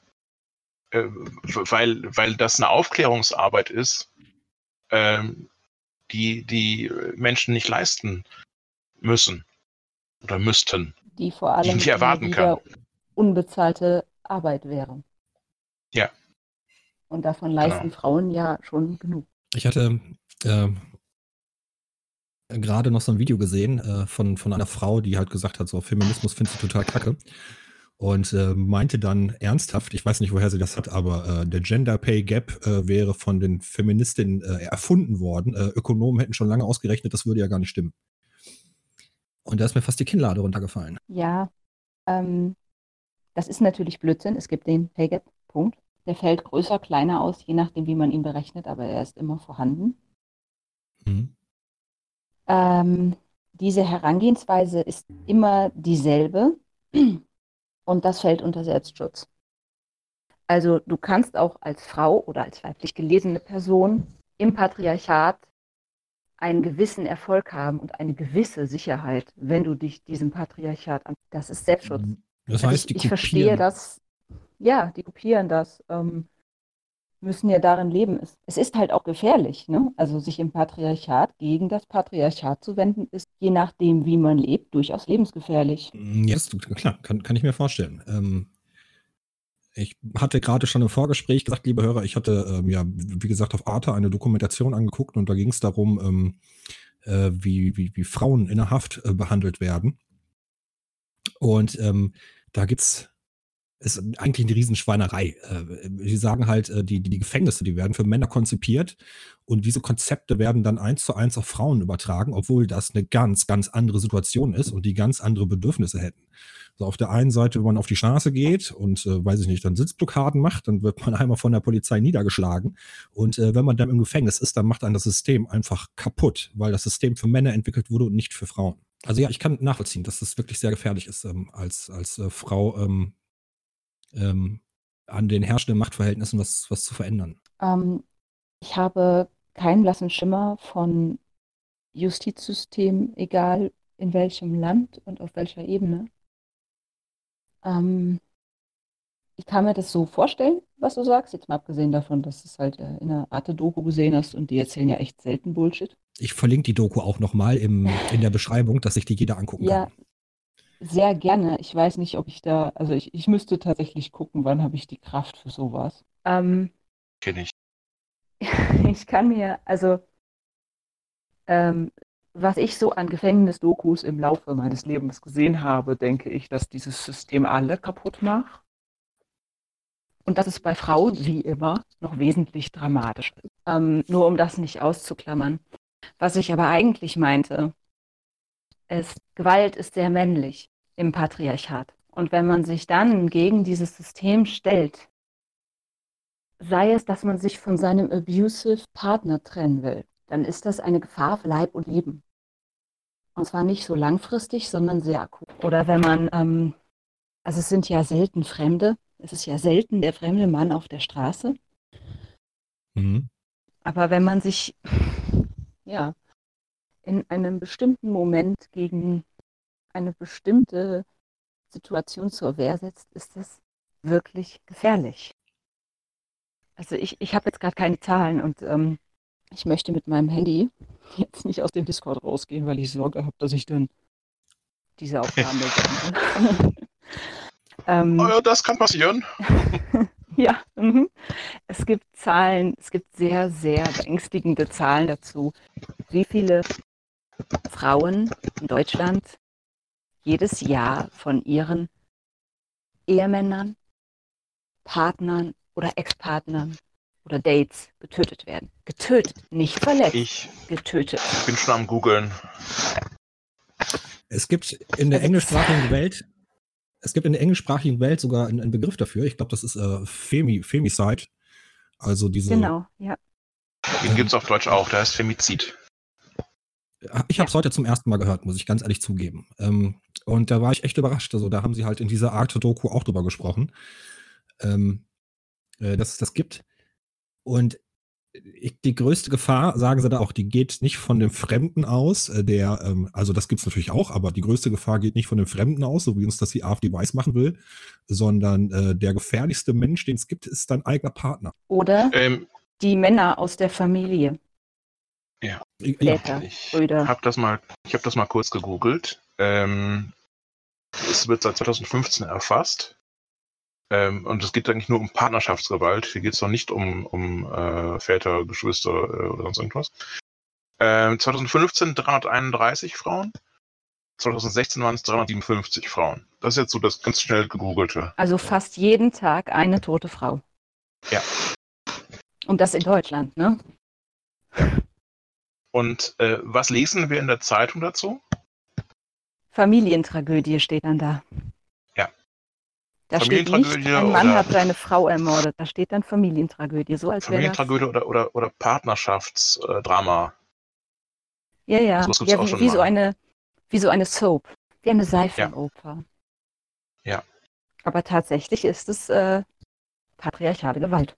äh, weil, weil das eine Aufklärungsarbeit ist, ähm, die die Menschen nicht leisten müssen oder müssten. Die vor allem nicht erwarten wieder unbezahlte Arbeit wäre. Ja. Und davon leisten Genau. Frauen ja schon genug. Ich hatte äh, gerade noch so ein Video gesehen äh, von, von einer Frau, die halt gesagt hat, so Feminismus findet sie total kacke. und äh, meinte dann ernsthaft, ich weiß nicht, woher sie das hat, aber äh, der Gender Pay Gap äh, wäre von den Feministinnen äh, erfunden worden. Äh, Ökonomen hätten schon lange ausgerechnet, das würde ja gar nicht stimmen. Und da ist mir fast die Kinnlade runtergefallen. Ja, ähm, das ist natürlich Blödsinn. Es gibt den Pay Gap, Punkt. Der fällt größer, kleiner aus, je nachdem, wie man ihn berechnet, aber er ist immer vorhanden. Mhm. Ähm, diese Herangehensweise ist immer dieselbe und das fällt unter Selbstschutz. Also du kannst auch als Frau oder als weiblich gelesene Person im Patriarchat einen gewissen Erfolg haben und eine gewisse Sicherheit, wenn du dich diesem Patriarchat an. Das ist Selbstschutz. Das Also heißt, die ich, ich verstehe kopieren- das. Ja, die kopieren das, ähm, müssen ja darin leben. Es, es ist halt auch gefährlich, ne? Also sich im Patriarchat gegen das Patriarchat zu wenden, ist je nachdem, wie man lebt, durchaus lebensgefährlich. Ja, das, klar, kann, kann ich mir vorstellen. Ähm, ich hatte gerade schon im Vorgespräch gesagt, liebe Hörer, ich hatte ähm, ja, wie gesagt, auf Arte eine Dokumentation angeguckt und da ging es darum, ähm, äh, wie, wie, wie Frauen in der Haft äh, behandelt werden. Und ähm, da gibt's ist eigentlich eine Riesenschweinerei. Äh, die sagen halt, äh, die, die, Gefängnisse, die werden für Männer konzipiert und diese Konzepte werden dann eins zu eins auf Frauen übertragen, obwohl das eine ganz, ganz andere Situation ist und die ganz andere Bedürfnisse hätten. So auf der einen Seite, wenn man auf die Straße geht und, äh, weiß ich nicht, dann Sitzblockaden macht, dann wird man einmal von der Polizei niedergeschlagen. Und wenn man dann im Gefängnis ist, dann macht einen das System einfach kaputt, weil das System für Männer entwickelt wurde und nicht für Frauen. Also ja, ich kann nachvollziehen, dass das wirklich sehr gefährlich ist, ähm, als, als äh, Frau ähm, ähm, an den herrschenden Machtverhältnissen was, was zu verändern. Ähm, ich habe keinen blassen Schimmer von Justizsystem, egal in welchem Land und auf welcher Ebene. Ähm, ich kann mir das so vorstellen, was du sagst, jetzt mal abgesehen davon, dass du es halt äh, in einer Art Doku gesehen hast und die erzählen ja echt selten Bullshit. Ich verlinke die Doku auch nochmal in der Beschreibung, dass sich die jeder angucken Ja, kann. sehr gerne. Ich weiß nicht, ob ich da, also ich, ich müsste tatsächlich gucken, wann habe ich die Kraft für sowas. Ähm, Kenne ich. ich kann mir, also ähm, was ich so an Gefängnisdokus im Laufe meines Lebens gesehen habe, denke ich, dass dieses System alle kaputt macht. Und dass es bei Frauen, wie immer, noch wesentlich dramatischer ist. Ähm, nur um das nicht auszuklammern. Was ich aber eigentlich meinte, ist, Gewalt ist sehr männlich im Patriarchat. Und wenn man sich dann gegen dieses System stellt, sei es, dass man sich von seinem abusive Partner trennen will, dann ist das eine Gefahr für Leib und Leben. Und zwar nicht so langfristig, sondern sehr akut. Oder wenn man, ähm, also es sind ja selten Fremde, es ist ja selten der fremde Mann auf der Straße, Mhm. aber wenn man sich, ja, in einem bestimmten Moment gegen eine bestimmte Situation zur Wehr setzt, ist das wirklich gefährlich. Also ich, ich habe jetzt gerade keine Zahlen und ähm, ich möchte mit meinem Handy jetzt nicht aus dem Discord rausgehen, weil ich Sorge habe, dass ich dann diese Aufnahme beende. ähm, Oh ja, das kann passieren. ja, mhm. es gibt Zahlen, es gibt sehr, sehr beängstigende Zahlen dazu, wie viele Frauen in Deutschland jedes Jahr von ihren Ehemännern, Partnern oder Ex-Partnern oder Dates getötet werden. Getötet, nicht verletzt, Ich getötet. bin schon am googeln. Es gibt in der englischsprachigen Welt, es gibt in der englischsprachigen Welt sogar einen, einen Begriff dafür. Ich glaube, das ist äh, Femi, Femicide. Also diese. Genau, ja. Den gibt es auf Deutsch auch, der heißt Femizid. Ich habe es heute zum ersten Mal gehört, muss ich ganz ehrlich zugeben. Ähm, und da war ich echt überrascht. Also da haben sie halt in dieser Art Doku auch drüber gesprochen, ähm, äh, dass es das gibt. Und ich, die größte Gefahr, sagen sie da auch, die geht nicht von dem Fremden aus, äh, der, ähm, also das gibt es natürlich auch, aber die größte Gefahr geht nicht von dem Fremden aus, so wie uns das die AfD weiß machen will, sondern äh, der gefährlichste Mensch, den es gibt, ist dein eigener Partner. Oder Ähm, die Männer aus der Familie. Ja, Väter, ich habe das mal, ich habe das mal kurz gegoogelt. Ähm, es wird seit 2015 erfasst. Ähm, und es geht eigentlich nur um Partnerschaftsgewalt. Hier geht es noch nicht um, um äh, Väter, Geschwister äh, oder sonst irgendwas. Ähm, 2015 331 Frauen. 2016 waren es 357 Frauen. Das ist jetzt so das ganz schnell gegoogelte. Also fast jeden Tag eine tote Frau. Ja. Und das in Deutschland, ne? Und äh, was lesen wir in der Zeitung dazu? Familientragödie steht dann da. Ja. Da steht nicht, ein Mann hat seine Frau ermordet. Da steht dann Familientragödie. So als. Familientragödie oder, oder, oder Partnerschaftsdrama. Ja, ja. Sowas gibt's ja wie, wie, so eine, wie so eine Soap. Wie eine Seifenoper. Ja. Aber tatsächlich ist es äh, patriarchale Gewalt.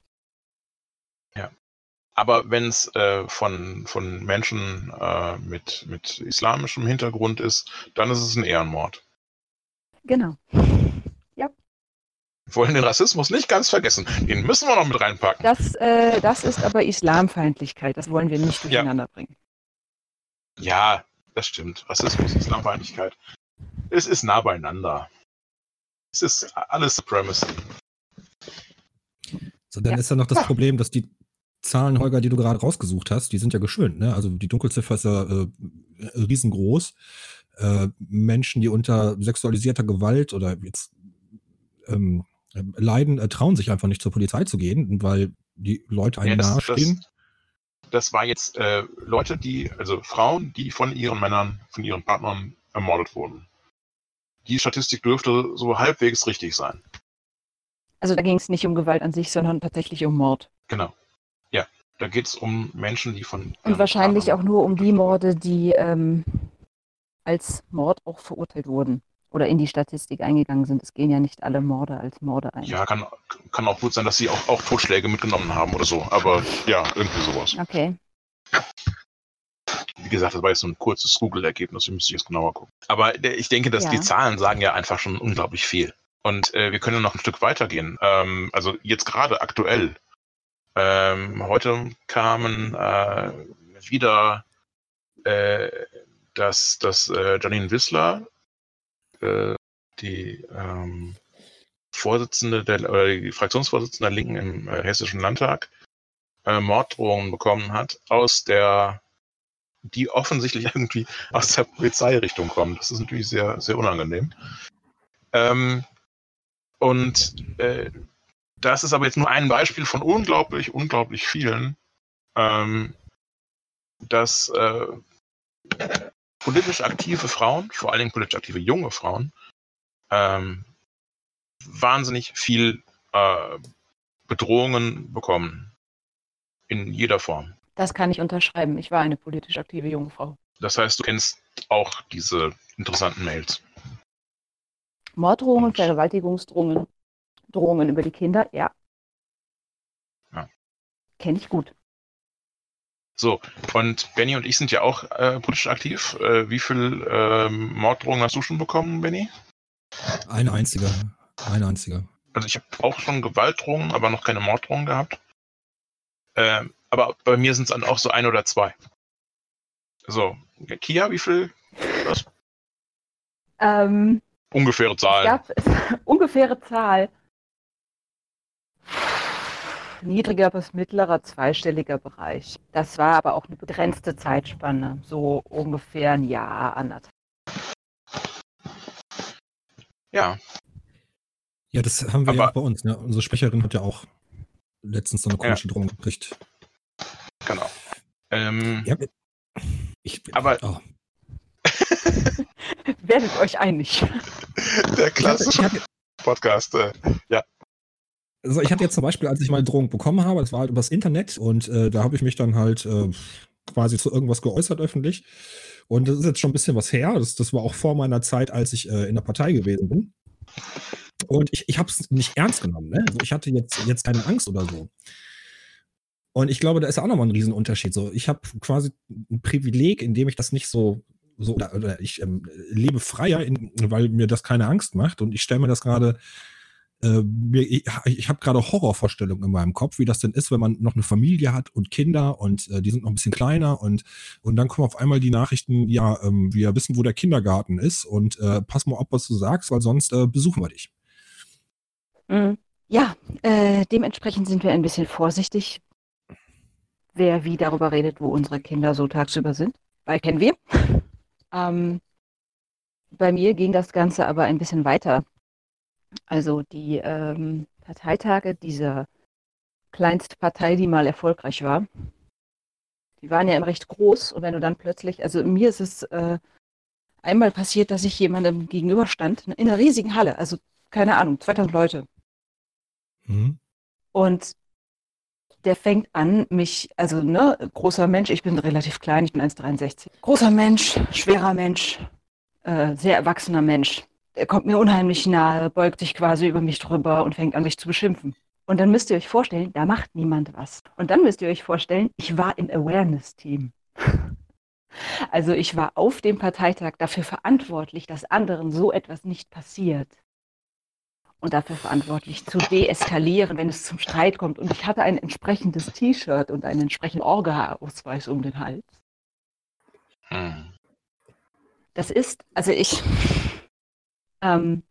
Aber wenn es äh, von, von Menschen äh, mit, mit islamischem Hintergrund ist, dann ist es ein Ehrenmord. Genau. Wir wollen den Rassismus nicht ganz vergessen. Den müssen wir noch mit reinpacken. Das, äh, das ist aber Islamfeindlichkeit. Das wollen wir nicht Ja. durcheinander bringen. Ja, das stimmt. Rassismus, Islamfeindlichkeit. Es ist nah beieinander. Es ist alles Supremacy. So, dann Ja. ist ja noch das Problem, dass die Zahlen, Holger, die du gerade rausgesucht hast, die sind ja geschönt. Ne? Also die Dunkelziffer ist ja äh, riesengroß. Äh, Menschen, die unter sexualisierter Gewalt oder jetzt ähm, äh, leiden, äh, trauen sich einfach nicht zur Polizei zu gehen, weil die Leute einem Ja, das, nahestehen. das, das war jetzt äh, Leute, die, also Frauen, die von ihren Männern, von ihren Partnern ermordet wurden. Die Statistik dürfte so halbwegs richtig sein. Also da ging es nicht um Gewalt an sich, sondern tatsächlich um Mord. Genau. Ja, da geht es um Menschen, die von. Und wahrscheinlich Partnern auch nur um die Morde, die ähm, als Mord auch verurteilt wurden oder in die Statistik eingegangen sind. Es gehen ja nicht alle Morde als Morde ein. Ja, kann, kann auch gut sein, dass sie auch, auch Totschläge mitgenommen haben oder so. Aber ja, irgendwie sowas. Okay. Wie gesagt, das war jetzt so ein kurzes Google-Ergebnis, ich müsste jetzt genauer gucken. Aber ich denke, dass Ja. die Zahlen sagen ja einfach schon unglaublich viel. Und äh, wir können ja noch ein Stück weitergehen. Ähm, also jetzt gerade aktuell. Ähm, heute kamen äh, wieder, äh, dass, dass äh, Janine Wissler, äh, die ähm, Vorsitzende der, oder die Fraktionsvorsitzende der Linken im äh, Hessischen Landtag, äh, Morddrohungen bekommen hat aus der die offensichtlich irgendwie aus der Polizeirichtung kommen. Das ist natürlich sehr, sehr unangenehm. Ähm, und äh, das ist aber jetzt nur ein Beispiel von unglaublich, unglaublich vielen, ähm, dass äh, politisch aktive Frauen, vor allen Dingen politisch aktive junge Frauen, ähm, wahnsinnig viel äh, Bedrohungen bekommen. In jeder Form. Das kann ich unterschreiben. Ich war eine politisch aktive junge Frau. Das heißt, du kennst auch diese interessanten Mails. Morddrohungen, Und- Vergewaltigungsdrohungen, Drohungen über die Kinder, ja. Ja. Kenne ich gut. So, und Benny und ich sind ja auch äh, politisch aktiv. Äh, wie viel ähm, Morddrohungen hast du schon bekommen, Benny? Eine einzige. Eine einzige. Also ich habe auch schon Gewaltdrohungen, aber noch keine Morddrohungen gehabt. Ähm, aber bei mir sind es dann auch so ein oder zwei. So, Kia, wie viel? Ähm, Ungefähre es Zahlen. gab ungefähre Zahl. Niedriger bis mittlerer zweistelliger Bereich. Das war aber auch eine begrenzte Zeitspanne. So ungefähr ein Jahr, anderthalb. Ja, Ja, das haben wir ja Aber- auch bei uns. Ne? Unsere Sprecherin hat ja auch letztens so eine komische Drohung gekriegt. genau. Ähm, Ja, ich, Aber- oh. Werdet euch einig. Der ich, hatte, ich, klassische Podcast. Äh, also ich hatte jetzt zum Beispiel, als ich mal Drohung bekommen habe, das war halt übers Internet und äh, da habe ich mich dann halt äh, quasi zu irgendwas geäußert öffentlich. Und das ist jetzt schon ein bisschen was her. Das, das war auch vor meiner Zeit, als ich äh, in der Partei gewesen bin. Und ich, ich habe es nicht ernst genommen. Ne? Also ich hatte jetzt, jetzt keine Angst oder so. Und ich glaube, da ist auch nochmal ein Riesenunterschied. So, ich habe quasi ein Privileg, indem ich das nicht so, so oder, oder ich ähm, lebe freier, in, weil mir das keine Angst macht. Und ich stelle mir das gerade, äh, mir, ich, ich habe gerade Horrorvorstellungen in meinem Kopf, wie das denn ist, wenn man noch eine Familie hat und Kinder und äh, die sind noch ein bisschen kleiner und, und dann kommen auf einmal die Nachrichten, ja, ähm, wir wissen, wo der Kindergarten ist und äh, pass mal auf, was du sagst, weil sonst äh, besuchen wir dich. Mhm. Ja, äh, dementsprechend sind wir ein bisschen vorsichtig, wer wie darüber redet, wo unsere Kinder so tagsüber sind. Weil kennen wir. Ähm, bei mir ging das Ganze aber ein bisschen weiter. Also die ähm, Parteitage dieser Kleinstpartei, die mal erfolgreich war, die waren ja immer recht groß und wenn du dann plötzlich, also mir ist es äh, einmal passiert, dass ich jemandem gegenüberstand in einer riesigen Halle, also keine Ahnung, 2000 Leute. Mhm. Und der fängt an, mich, also ne, großer Mensch, ich bin relativ klein, ich bin 1,63. Großer Mensch, schwerer Mensch, äh, sehr erwachsener Mensch. Er kommt mir unheimlich nahe, beugt sich quasi über mich drüber und fängt an, mich zu beschimpfen. Und dann müsst ihr euch vorstellen, da macht niemand was. Und dann müsst ihr euch vorstellen, ich war im Awareness-Team. Also ich war auf dem Parteitag dafür verantwortlich, dass anderen so etwas nicht passiert. Und dafür verantwortlich zu deeskalieren, wenn es zum Streit kommt. Und ich hatte ein entsprechendes T-Shirt und einen entsprechenden Orga-Ausweis um den Hals. Hm. Das ist, also ich, ähm,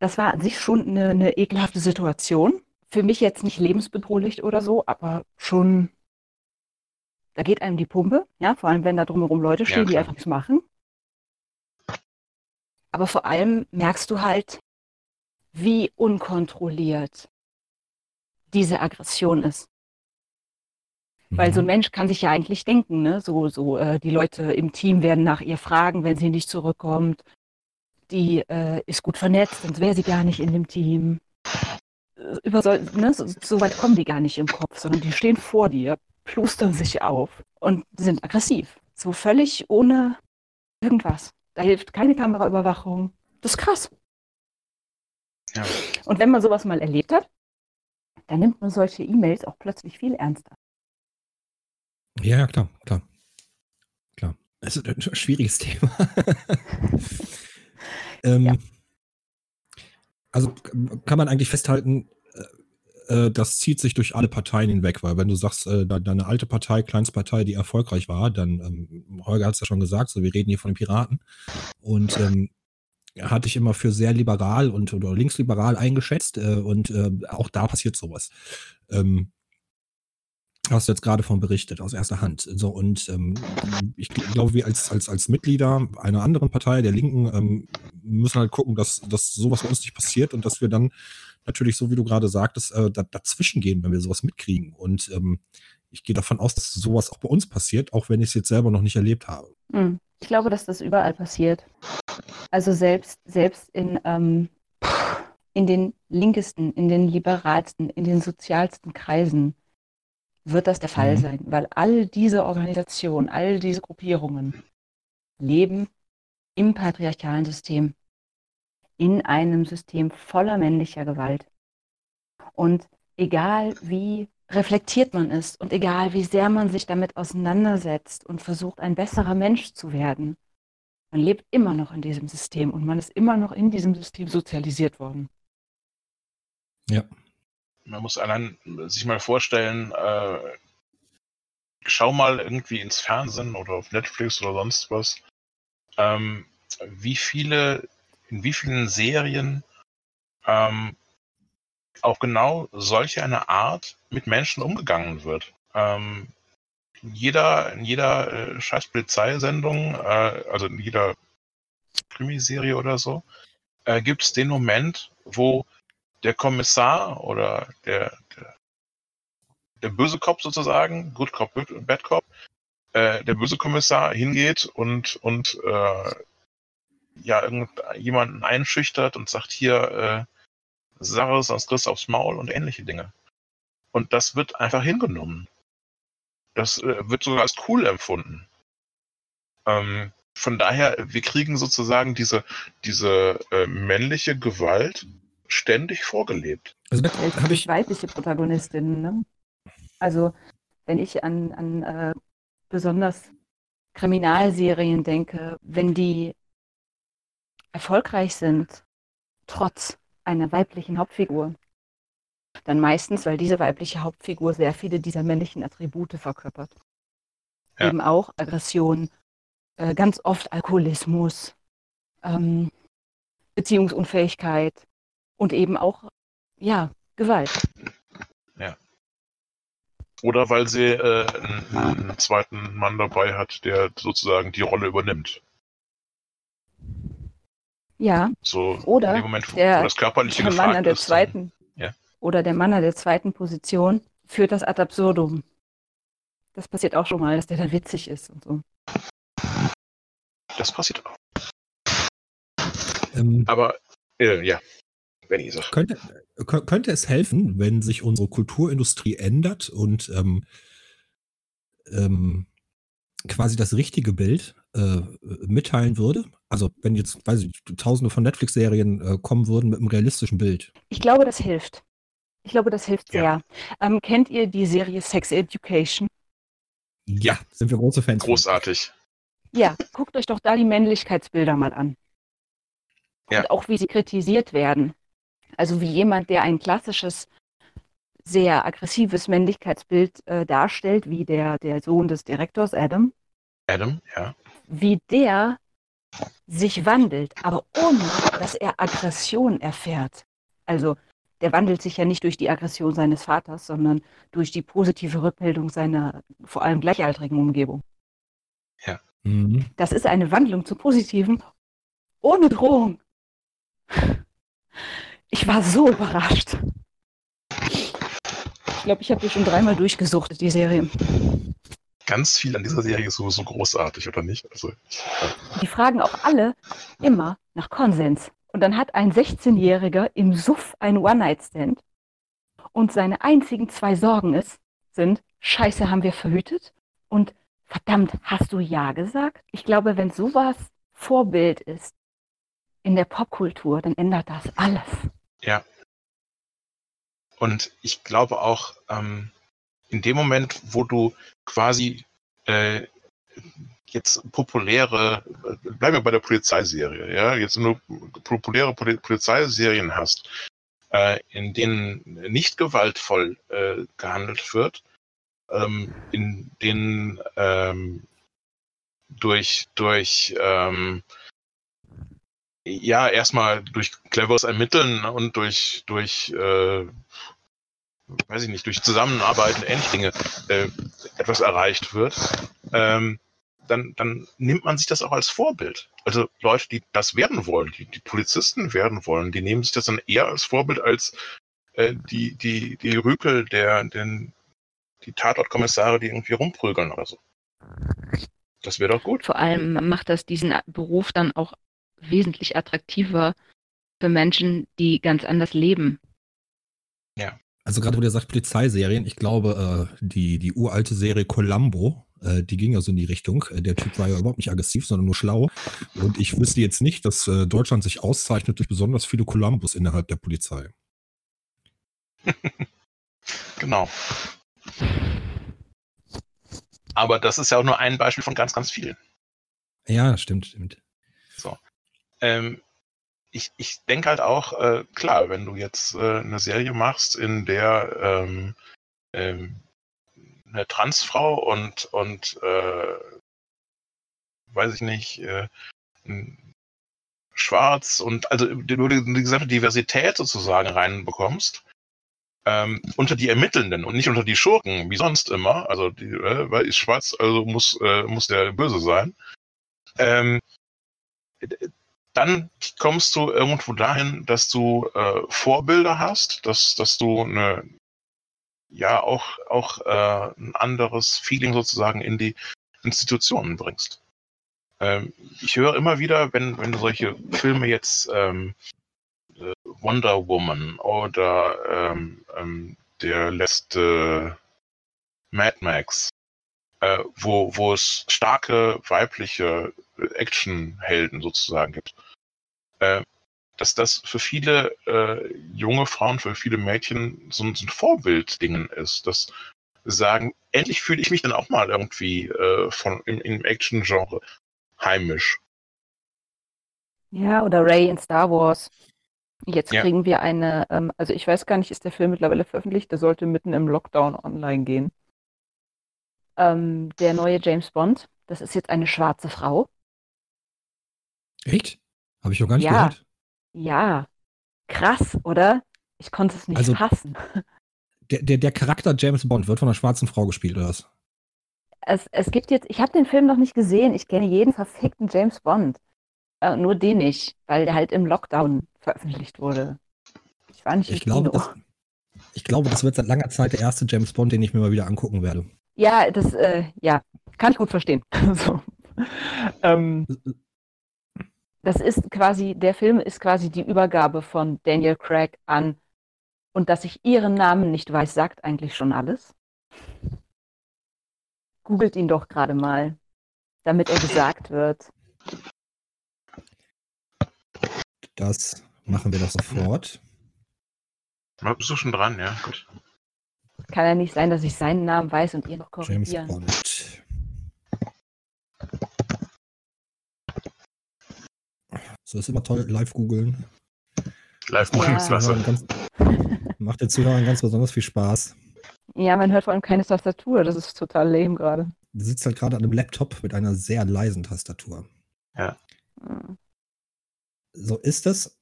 das war an sich schon eine, eine ekelhafte Situation. Für mich jetzt nicht lebensbedrohlich oder so, aber schon, da geht einem die Pumpe, ja, vor allem wenn da drumherum Leute Ja, stehen, die klar. einfach nichts machen. Aber vor allem merkst du halt, wie unkontrolliert diese Aggression ist. Weil so ein Mhm. Mensch kann sich ja eigentlich denken, ne? So, so äh, die Leute im Team werden nach ihr fragen, wenn sie nicht zurückkommt. Die äh, ist gut vernetzt, sonst wäre sie gar nicht in dem Team. Äh, Über so, ne? so, so weit kommen die gar nicht im Kopf, sondern die stehen vor dir, plustern sich auf und sind aggressiv. So völlig ohne irgendwas. Da hilft keine Kameraüberwachung. Das ist krass. Ja. Und wenn man sowas mal erlebt hat, dann nimmt man solche E-Mails auch plötzlich viel ernster. Ja, ja, klar, klar. Klar. Es ist ein schwieriges Thema. Ähm, Ja. Also kann man eigentlich festhalten, äh, äh, das zieht sich durch alle Parteien hinweg, weil wenn du sagst, äh, de- deine alte Partei, Kleinstpartei, die erfolgreich war, dann, ähm, Holger hat es ja schon gesagt, so wir reden hier von den Piraten. Und ähm, hatte ich immer für sehr liberal und oder linksliberal eingeschätzt äh, und äh, auch da passiert sowas. Ähm, hast du jetzt gerade von berichtet, aus erster Hand. So, und ähm, ich gl- glaube, wir als, als, als Mitglieder einer anderen Partei, der Linken, ähm, müssen halt gucken, dass, dass sowas bei uns nicht passiert und dass wir dann natürlich, so wie du gerade sagtest, äh, da, dazwischen gehen, wenn wir sowas mitkriegen. Und ähm, ich gehe davon aus, dass sowas auch bei uns passiert, auch wenn ich es jetzt selber noch nicht erlebt habe. Hm. Ich glaube, dass das überall passiert. Also selbst, selbst in, ähm, in den linkesten, in den liberalsten, in den sozialsten Kreisen wird das der Fall Mhm. sein, weil all diese Organisationen, all diese Gruppierungen leben im patriarchalen System, in einem System voller männlicher Gewalt. Und egal wie reflektiert man ist und egal wie sehr man sich damit auseinandersetzt und versucht, ein besserer Mensch zu werden, man lebt immer noch in diesem System und man ist immer noch in diesem System sozialisiert worden. Ja. Man muss allein sich mal vorstellen, äh, schau mal irgendwie ins Fernsehen oder auf Netflix oder sonst was, ähm, wie viele, in wie vielen Serien ähm, auch genau solche eine Art mit Menschen umgegangen wird. Ähm, in jeder, in jeder äh, scheiß Polizeisendung, äh, also in jeder Krimiserie oder so, äh, gibt es den Moment, wo der Kommissar oder der, der, der böse Cop sozusagen, Good Cop, Bad Cop, äh, der böse Kommissar hingeht und, und äh, ja, irgendjemanden einschüchtert und sagt hier, äh, Sache, sonst kriegst aufs Maul und ähnliche Dinge. Und das wird einfach hingenommen. Das äh, wird sogar als cool empfunden. Ähm, von daher, wir kriegen sozusagen diese, diese äh, männliche Gewalt ständig vorgelebt. Also habe ich, weibliche Protagonistinnen. Ne? Also wenn ich an, an äh, besonders Kriminalserien denke, wenn die erfolgreich sind, trotz einer weiblichen Hauptfigur, dann meistens, weil diese weibliche Hauptfigur sehr viele dieser männlichen Attribute verkörpert. Ja. Eben auch Aggression, äh, ganz oft Alkoholismus, ähm, Beziehungsunfähigkeit und eben auch, ja, Gewalt. Oder weil sie äh, einen, einen zweiten Mann dabei hat, der sozusagen die Rolle übernimmt. Ja, So Oder in dem Moment, wo, der- wo das Körperliche der gefragt Mann an der ist. dann- zweiten Ja. oder der Mann an der zweiten Position führt das ad absurdum. Das passiert auch schon mal, dass der dann witzig ist und so. Das passiert auch. Ähm, Aber, äh, ja, Benny sagt. könnte, kö- könnte es helfen, wenn sich unsere Kulturindustrie ändert und ähm, ähm, quasi das richtige Bild äh, mitteilen würde? Also wenn jetzt, weiß ich, tausende von Netflix-Serien äh, kommen würden mit einem realistischen Bild. Ich glaube, das hilft. Ich glaube, das hilft sehr. Ja. Ähm, kennt ihr die Serie Sex Education? Ja, sind wir große Fans. von. Großartig. Ja, guckt euch doch da die Männlichkeitsbilder mal an. Ja. Und auch wie sie kritisiert werden. Also wie jemand, der ein klassisches, sehr aggressives Männlichkeitsbild äh, darstellt, wie der, der Sohn des Direktors Adam, Adam, ja. wie der sich wandelt, aber ohne dass er Aggression erfährt. Also der wandelt sich ja nicht durch die Aggression seines Vaters, sondern durch die positive Rückmeldung seiner vor allem gleichaltrigen Umgebung. Mhm. Das ist eine Wandlung zum Positiven ohne Drohung. Ich war so überrascht. Ich glaube, ich habe die schon dreimal durchgesuchtet, die Serie. Ganz viel an dieser Serie ist sowieso großartig, oder nicht? Also, Die fragen auch alle immer nach Konsens. Und dann hat ein 16-Jähriger im Suff einen One-Night-Stand und seine einzigen zwei Sorgen ist, sind, scheiße, haben wir verhütet? Und verdammt, hast du Ja gesagt? Ich glaube, wenn sowas Vorbild ist in der Popkultur, dann ändert das alles. Ja. Und ich glaube auch, ähm, in dem Moment, wo du quasi äh, jetzt populäre, äh, bleiben wir bei der Polizeiserie, ja, jetzt nur populäre Poli Polizeiserien hast, äh, in denen nicht gewaltvoll äh, gehandelt wird, ähm, in denen ähm, durch, durch ähm, ja, erstmal durch cleveres Ermitteln und durch, durch äh, weiß ich nicht, durch Zusammenarbeit und ähnliche Dinge äh, etwas erreicht wird, ähm, dann, dann nimmt man sich das auch als Vorbild. Also Leute, die das werden wollen, die, die Polizisten werden wollen, die nehmen sich das dann eher als Vorbild als äh, die, die, die Rüpel der, den, die Tatortkommissare, die irgendwie rumprügeln oder so. Das wäre doch gut. Vor allem macht das diesen Beruf dann auch wesentlich attraktiver für Menschen, die ganz anders leben. Also gerade wo der sagt Polizeiserien, ich glaube, äh, die, die uralte Serie Columbo, äh, die ging ja so in die Richtung. Äh, Der Typ war ja überhaupt nicht aggressiv, sondern nur schlau. Und ich wüsste jetzt nicht, dass Deutschland sich auszeichnet durch besonders viele Columbus innerhalb der Polizei. Genau. Aber das ist ja auch nur ein Beispiel von ganz, ganz vielen. Ja, stimmt, stimmt. Ähm, ich, ich denke halt auch, äh, klar, wenn du jetzt äh, eine Serie machst, in der ähm, ähm, eine Transfrau und, und äh, weiß ich nicht, äh, schwarz und also du die, die gesamte Diversität sozusagen reinbekommst, ähm, unter die Ermittelnden und nicht unter die Schurken, wie sonst immer, also die, äh, weil ist schwarz, also muss, äh, muss der böse sein. Ähm, dann kommst du irgendwo dahin, dass du äh, Vorbilder hast, dass, dass du eine, ja auch, auch äh, ein anderes Feeling sozusagen in die Institutionen bringst. Ähm, ich höre immer wieder, wenn, wenn solche Filme jetzt ähm, äh, Wonder Woman oder ähm, ähm, der letzte Mad Max, äh, wo, wo es starke weibliche Actionhelden sozusagen gibt, äh, dass das für viele äh, junge Frauen, für viele Mädchen so ein, so ein Vorbilddingen ist, dass sagen, endlich fühle ich mich dann auch mal irgendwie äh, von im, im Action-Genre heimisch. Ja, oder Ray in Star Wars. Jetzt Ja. kriegen wir eine, ähm, also ich weiß gar nicht, ist der Film mittlerweile veröffentlicht? Der sollte mitten im Lockdown online gehen. Ähm, der neue James Bond, das ist jetzt eine schwarze Frau. Echt? Habe ich noch gar nicht Ja. gehört. Ja, krass, oder? Ich konnte es nicht Also- fassen. Der, der, der Charakter James Bond wird von einer schwarzen Frau gespielt, oder was? Es, es gibt jetzt, ich habe den Film noch nicht gesehen, ich kenne jeden verfickten James Bond. Äh, nur den nicht, weil der halt im Lockdown veröffentlicht wurde. Ich war nicht Ich glaube, das, ich glaube, das wird seit langer Zeit der erste James Bond, den ich mir mal wieder angucken werde. Ja, das, äh, ja, kann ich gut verstehen. so. ähm, das ist quasi, der Film ist quasi die Übergabe von Daniel Craig an, und dass ich ihren Namen nicht weiß, sagt eigentlich schon alles. Googelt ihn doch gerade mal, damit er gesagt wird. Das machen wir doch sofort. Ja, Bist du schon dran, ja? Gut. Kann ja nicht sein, dass ich seinen Namen weiß und ihr noch James korrigieren. Bond. So ist immer toll, live googeln. Live Ja. googeln Macht ist ganz- Macht den Zuhörern ganz besonders viel Spaß. Ja, man hört vor allem keine Tastatur. Das ist total lame gerade. Du sitzt halt gerade an einem Laptop mit einer sehr leisen Tastatur. Hm. So ist das.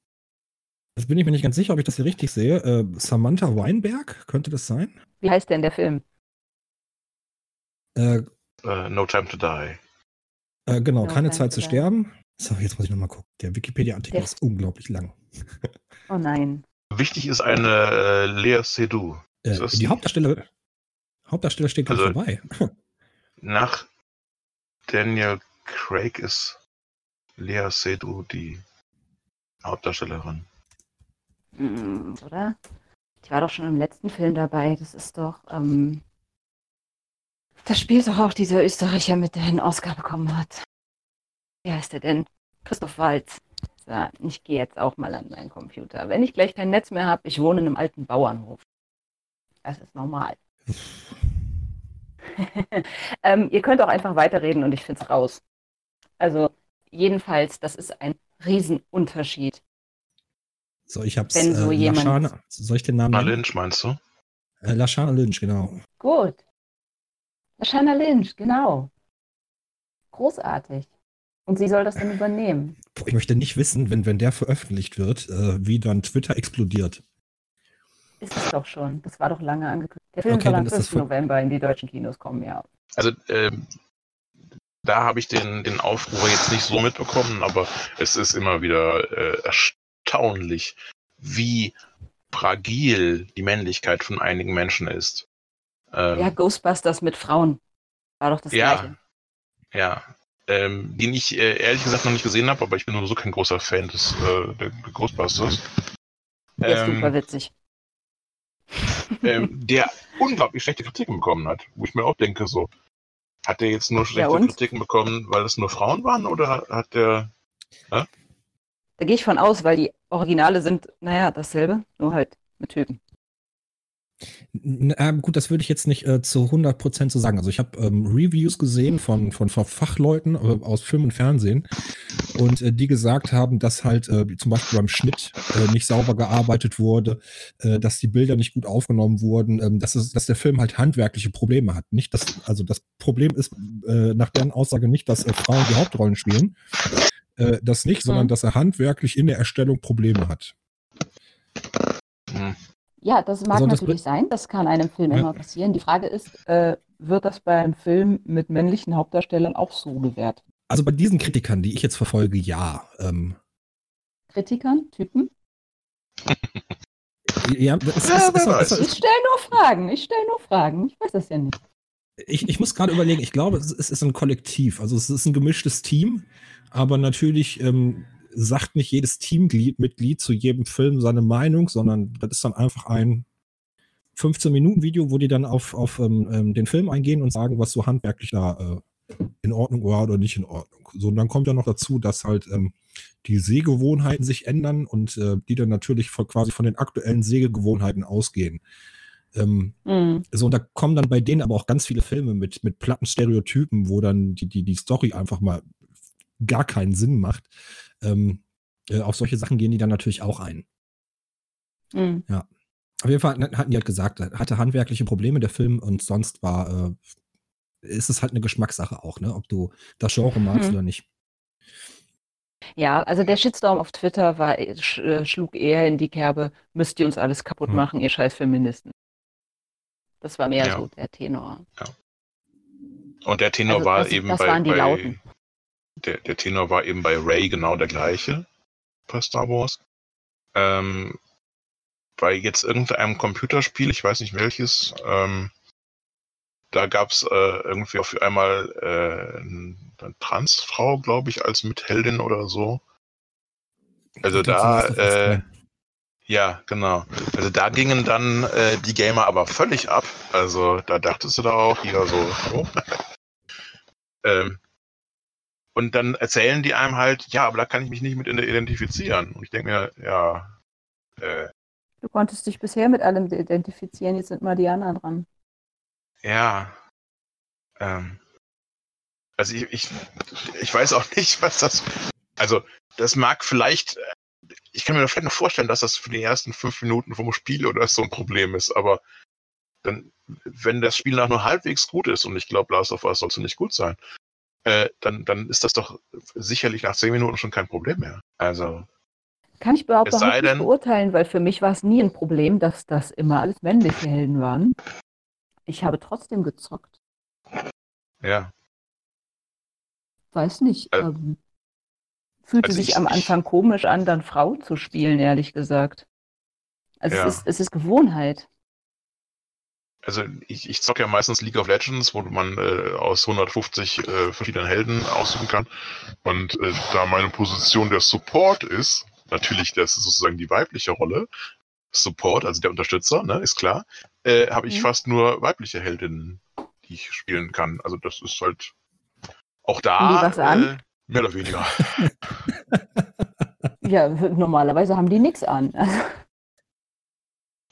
Jetzt bin ich mir nicht ganz sicher, ob ich das hier richtig sehe. Äh, Samantha Weinberg, könnte das sein? Wie heißt denn der Film? Äh, Äh, no Time to Die. äh, genau, No keine Zeit to zu Die. sterben. So, jetzt muss ich nochmal gucken. Der Wikipedia-Artikel ist unglaublich lang. Oh nein. Wichtig ist eine äh, Lea Seydoux. Äh, die die? Hauptdarsteller, Hauptdarsteller steht gerade Also- vorbei. Nach Daniel Craig ist Lea Seydoux die Hauptdarstellerin. Mm, Oder? Die war doch schon im letzten Film dabei. Das ist doch. Ähm, das spielt doch auch dieser Österreicher, mit der einen Oscar bekommen hat. Wie heißt der denn? Christoph Waltz. So, ich gehe jetzt auch mal an meinen Computer. Wenn ich gleich kein Netz mehr habe, ich wohne in einem alten Bauernhof. Das ist normal. ähm, ihr könnt auch einfach weiterreden und ich finde es raus. Also, jedenfalls, das ist ein Riesenunterschied. So, ich hab's. Wenn so äh, jemand- Lashana, soll ich den Namen Na, nennen? Lynch meinst du? Äh, Lashana Lynch, genau. Gut. Lashana Lynch, genau. Großartig. Und sie soll das dann übernehmen. Ich möchte nicht wissen, wenn, wenn der veröffentlicht wird, äh, wie dann Twitter explodiert. Ist es doch schon. Das war doch lange angekündigt. Der Film Okay, soll am ist das 5. von- November in die deutschen Kinos kommen, ja. Also, ähm, da habe ich den, den Aufruhr jetzt nicht so mitbekommen, aber es ist immer wieder äh, erstaunlich, wie fragil die Männlichkeit von einigen Menschen ist. Ähm, Ja, Ghostbusters mit Frauen. War doch das Ja. Gleiche. Ja, ähm, den ich äh, ehrlich gesagt noch nicht gesehen habe, aber ich bin sowieso kein großer Fan des äh, der Ghostbusters. Der ist Ähm, super witzig. ähm, der unglaublich schlechte Kritiken bekommen hat, wo ich mir auch denke, so, hat der jetzt nur schlechte und? Kritiken bekommen, weil es nur Frauen waren, oder hat der Da gehe ich von aus, weil die Originale sind, naja, dasselbe, nur halt mit Typen. N- Ähm, gut, das würde ich jetzt nicht äh, zu 100% so sagen. Also ich habe ähm, Reviews gesehen von, von, Fachleuten äh, aus Film und Fernsehen und äh, die gesagt haben, dass halt äh, zum Beispiel beim Schnitt äh, nicht sauber gearbeitet wurde, äh, dass die Bilder nicht gut aufgenommen wurden, ähm, dass, es, dass der Film halt handwerkliche Probleme hat. Nicht, dass, also das Problem ist äh, nach deren Aussage nicht, dass äh, Frauen die Hauptrollen spielen. Äh, das nicht, sondern Mhm. dass er handwerklich in der Erstellung Probleme hat. Ja, das mag Also das natürlich sein. Das kann einem Film Ja. immer passieren. Die Frage ist, äh, wird das beim Film mit männlichen Hauptdarstellern auch so bewertet? Also bei diesen Kritikern, die ich jetzt verfolge, ja. Ähm, Kritikern, Typen? ja, das ist, Ja, ist, weiß. ist, Ich stelle nur Fragen. Ich stelle nur Fragen. Ich weiß das ja nicht. ich, ich muss gerade überlegen, ich glaube, es ist, es ist ein Kollektiv. Also es ist ein gemischtes Team, aber natürlich ähm, sagt nicht jedes Teammitglied zu jedem Film seine Meinung, sondern das ist dann einfach ein 15-Minuten-Video, wo die dann auf, auf ähm, ähm, den Film eingehen und sagen, was so handwerklich da äh, in Ordnung war oder nicht in Ordnung. So, und dann kommt ja noch dazu, dass halt ähm, die Sehgewohnheiten sich ändern und äh, die dann natürlich von, quasi von den aktuellen Sehgewohnheiten ausgehen. Ähm, Hm. so, und da kommen dann bei denen aber auch ganz viele Filme mit, mit platten Stereotypen, wo dann die, die, die Story einfach mal gar keinen Sinn macht. Ähm, äh, auf solche Sachen gehen die dann natürlich auch ein. Hm. Auf jeden Fall hatten die halt gesagt, er hatte handwerkliche Probleme der Film und sonst war, äh, ist es halt eine Geschmackssache auch, ne? Ob du das Genre magst Hm. oder nicht. Ja, also der Shitstorm auf Twitter war, sch, äh, schlug eher in die Kerbe, müsst ihr uns alles kaputt Hm. machen, ihr scheiß Feministen. Das war mehr Ja. so der Tenor. Und der Tenor Also war das- eben das bei, waren die bei, Lauten. Der, der Tenor war eben bei Ray genau der gleiche bei Star Wars. Ähm, bei jetzt irgendeinem Computerspiel, ich weiß nicht welches, ähm, da gab es äh, irgendwie auf einmal äh, eine Transfrau, glaube ich, als Mitheldin oder so. Also da, äh, ja, genau. Also da gingen dann äh, die Gamer aber völlig ab. Also da dachtest du da auch hier so, oh. ähm, und dann erzählen die einem halt, ja, aber da kann ich mich nicht mit identifizieren. Und ich denke mir, ja, äh, Du konntest dich bisher mit allem identifizieren, jetzt sind mal die anderen dran. ja, ähm, also ich, ich, ich weiß auch nicht, was das, also das mag vielleicht, ich kann mir vielleicht noch vorstellen, dass das für die ersten fünf Minuten vom Spiel oder so ein Problem ist, aber dann, wenn das Spiel nach nur halbwegs gut ist, und ich glaube, Last of Us sollte nicht gut sein, äh, dann, dann ist das doch sicherlich nach zehn Minuten schon kein Problem mehr. Also, Kann ich überhaupt nicht denn- beurteilen, weil für mich war es nie ein Problem, dass das immer alles männliche Helden waren. Ich habe trotzdem gezockt. ja. Weiß nicht. Äh, ähm, fühlte also sich ich- am Anfang komisch an, dann Frau zu spielen, ehrlich gesagt. Also Ja. es, ist, es ist Gewohnheit. Also ich, ich zocke ja meistens League of Legends, wo man äh, aus 150 äh, verschiedenen Helden aussuchen kann. Und äh, da meine Position der Support ist, natürlich das ist sozusagen die weibliche Rolle, Support, also der Unterstützer, ne, ist klar, äh, habe ich Mhm. fast nur weibliche Heldinnen, die ich spielen kann. Also das ist halt auch da? Äh, mehr oder weniger. Ja, normalerweise haben die nichts an.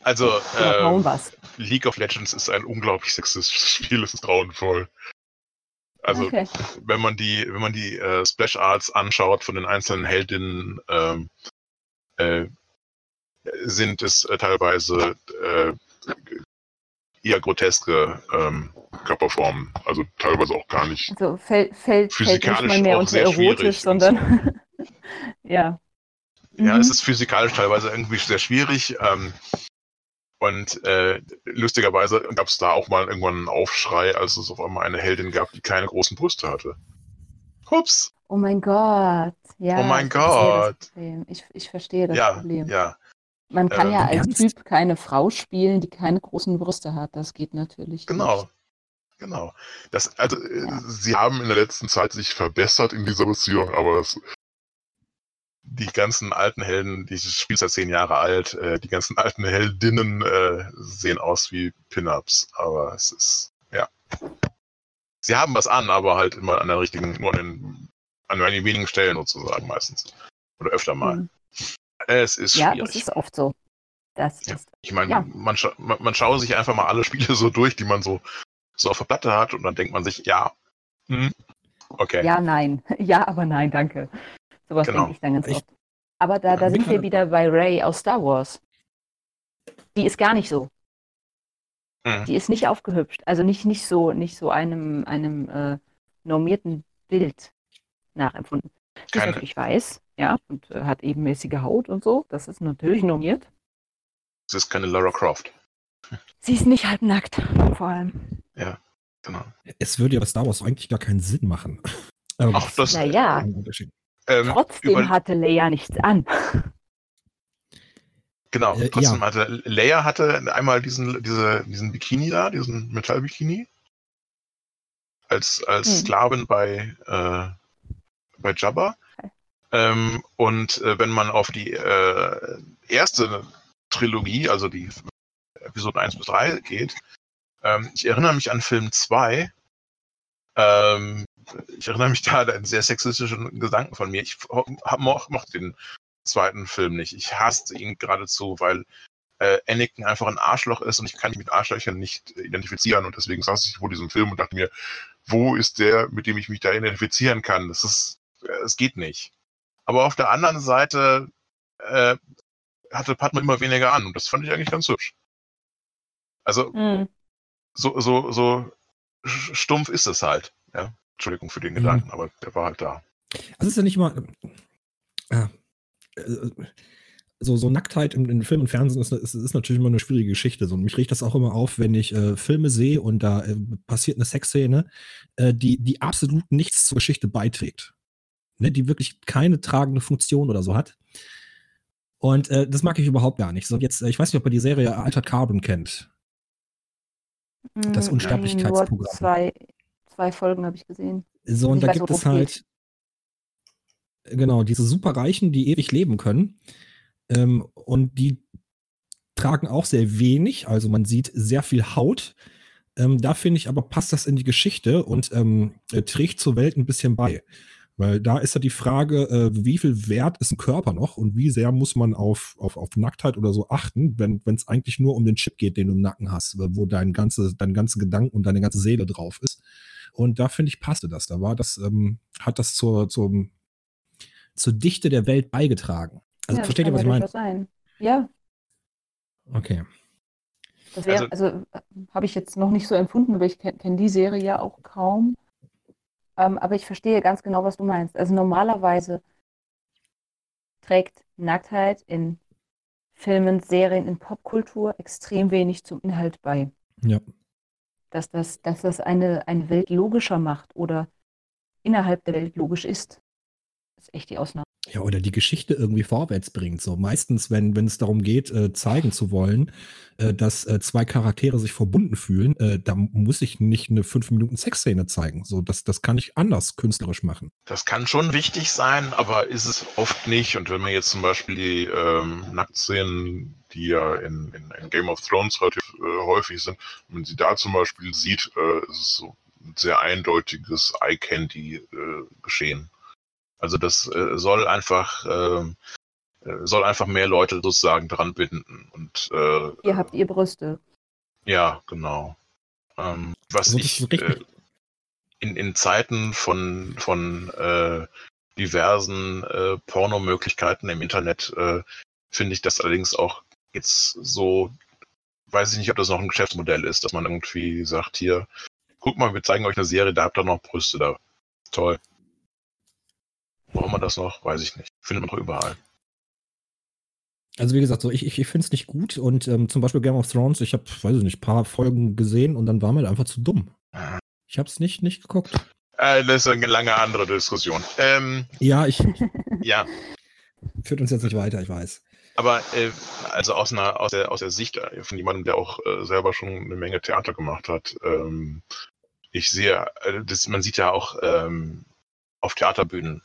Also ähm. League of Legends ist ein unglaublich sexistisches Spiel, es ist grauenvoll. Also okay. wenn man die, wenn man die äh, Splash Arts anschaut von den einzelnen Heldinnen, ähm, äh, sind es äh, teilweise äh, eher groteske ähm, Körperformen, also teilweise auch gar nicht. Also fällt, fällt, fällt nicht Physikalisch mal mehr unter erotisch, sondern ja. Ja, Mhm. es ist physikalisch teilweise irgendwie sehr schwierig. Ähm, und äh, lustigerweise gab es da auch mal irgendwann einen Aufschrei, als es auf einmal eine Heldin gab, die keine großen Brüste hatte. Hups! Oh mein Gott. Ja, Oh mein ich verstehe Gott. Problem. Ich, ich verstehe das ja, Problem. ja. Man kann Ähm, ja als Ernst? Typ keine Frau spielen, die keine großen Brüste hat. Das geht natürlich Genau. nicht. Genau. Das, also, äh, sie haben in der letzten Zeit sich verbessert in dieser Beziehung, aber das, die ganzen alten Helden, dieses Spiel ist ja zehn Jahre alt, äh, die ganzen alten Heldinnen äh, sehen aus wie Pin-Ups, aber es ist, ja. Sie haben was an, aber halt immer an der richtigen, nur an, den, an einigen wenigen Stellen sozusagen meistens. Oder öfter mal. Hm. Es ist Ja, schwierig. das ist oft so. Das Ja. ist, Ich meine, Ja. man, scha man, man schaue sich einfach mal alle Spiele so durch, die man so, so auf der Platte hat und dann denkt man sich, ja, hm, okay. ja, nein. Ja, aber nein, danke. Sowas Genau. denke ich dann ganz Ich- oft. Aber da, da Ja, sind wir wieder bei Ray aus Star Wars. Die ist gar nicht so. Mhm. Die ist nicht aufgehübscht. Also nicht, nicht so, nicht so einem, einem äh, normierten Bild nachempfunden. Sie ist natürlich weiß, ja, und äh, hat ebenmäßige Haut und so. Das ist natürlich normiert. Es ist keine Lara Croft. Sie ist nicht halbnackt, vor allem. Genau. Es würde ja bei Star Wars eigentlich gar keinen Sinn machen. Aber Ach, das- Naja, ein Unterschied. Ähm, trotzdem hatte Leia nichts an. Genau, Äh, trotzdem ja. hatte Leia hatte einmal diesen, diese, diesen Bikini da, diesen Metallbikini. Als, als Hm. Sklavin bei, äh, bei Jabba. Okay. Ähm, und äh, wenn man auf die äh, erste Trilogie, also die Episoden 1 bis 3 geht, ähm, ich erinnere mich an Film 2. Ähm, ich erinnere mich da an einen sehr sexistischen Gedanken von mir. Ich mochte den zweiten Film nicht. Ich hasste ihn geradezu, weil äh, Anakin einfach ein Arschloch ist und ich kann mich mit Arschlöchern nicht identifizieren und deswegen saß ich vor diesem Film und dachte mir, wo ist der, mit dem ich mich da identifizieren kann? Das ist, äh, es geht nicht. Aber auf der anderen Seite äh, hatte Padme immer weniger an und das fand ich eigentlich ganz hübsch. Also Hm. so, so, so stumpf ist es halt. Ja, Entschuldigung für den Mhm. Gedanken, aber der war halt da. Also es ist ja nicht immer. Äh, äh, so, so Nacktheit im, in Film und Fernsehen ist, ist, ist natürlich immer eine schwierige Geschichte. So, und mich riecht das auch immer auf, wenn ich äh, Filme sehe und da äh, passiert eine Sexszene, äh, die, die absolut nichts zur Geschichte beiträgt. ne, die wirklich keine tragende Funktion oder so hat. Und äh, das mag ich überhaupt gar nicht. So jetzt, äh, ich weiß nicht, ob ihr die Serie Altered Carbon kennt. Das Mm, Unsterblichkeitsprogramm. Zwei, Folgen habe ich gesehen. So, und Ich da weiß, gibt es halt, genau, diese Superreichen, die ewig leben können. Ähm, und die tragen auch sehr wenig, also man sieht sehr viel Haut. Ähm, da finde ich aber, passt das in die Geschichte und ähm, äh, trägt zur Welt ein bisschen bei. Weil da ist ja die Frage, äh, wie viel Wert ist ein Körper noch und wie sehr muss man auf, auf, auf Nacktheit oder so achten, wenn es eigentlich nur um den Chip geht, den du im Nacken hast, wo dein ganze, dein ganze Gedanken und deine ganze Seele drauf ist. Und da finde ich, passte das. Da war das, ähm, hat das zur, zum, zur Dichte der Welt beigetragen. Also Ja, versteht ihr, was ich meine? Sein. Ja, Okay. das wäre, also, äh, habe ich jetzt noch nicht so empfunden, aber ich kenne kenn die Serie ja auch kaum. Ähm, aber ich verstehe ganz genau, was du meinst. Also normalerweise trägt Nacktheit in Filmen, Serien, in Popkultur extrem wenig zum Inhalt bei. Ja. Dass das, dass das eine, eine Welt logischer macht oder innerhalb der Welt logisch ist. Ist echt die Ausnahme. Ja, oder die Geschichte irgendwie vorwärts bringt. So meistens, wenn, wenn es darum geht, äh, zeigen zu wollen, äh, dass äh, zwei Charaktere sich verbunden fühlen, äh, da muss ich nicht eine fünf Minuten Sexszene zeigen. So, das, das kann ich anders künstlerisch machen. Das kann schon wichtig sein, aber ist es oft nicht. Und wenn man jetzt zum Beispiel die ähm, Nacktszenen, die ja in, in, in Game of Thrones relativ äh, häufig sind, wenn man sie da zum Beispiel sieht, äh, ist es so ein sehr eindeutiges Eye-Candy-Geschehen. Also das äh, soll einfach ähm, äh, soll einfach mehr Leute sozusagen dran binden. Und äh, Ihr habt ihr Brüste. ja, genau. Ähm, was Also ich äh, in, in Zeiten von, von äh, diversen äh, Pornomöglichkeiten im Internet äh, finde ich das allerdings auch jetzt so, weiß ich nicht, ob das noch ein Geschäftsmodell ist, dass man irgendwie sagt, hier, guck mal, wir zeigen euch eine Serie, da habt ihr noch Brüste da. Toll. Braucht man das noch? Weiß ich nicht. Findet man doch überall. Also wie gesagt, so ich, ich, ich finde es nicht gut und ähm, zum Beispiel Game of Thrones, ich habe, weiß ich nicht, paar Folgen gesehen und dann war mir einfach zu dumm. Ich habe es nicht, nicht geguckt. Äh, das ist eine lange andere Diskussion. Ähm, Ja, ich ja, führt uns jetzt nicht weiter, ich weiß. aber äh, also aus einer aus der aus der Sicht äh, von jemandem, der auch äh, selber schon eine Menge Theater gemacht hat, ähm, ich sehe, äh, das, man sieht ja auch ähm, auf Theaterbühnen,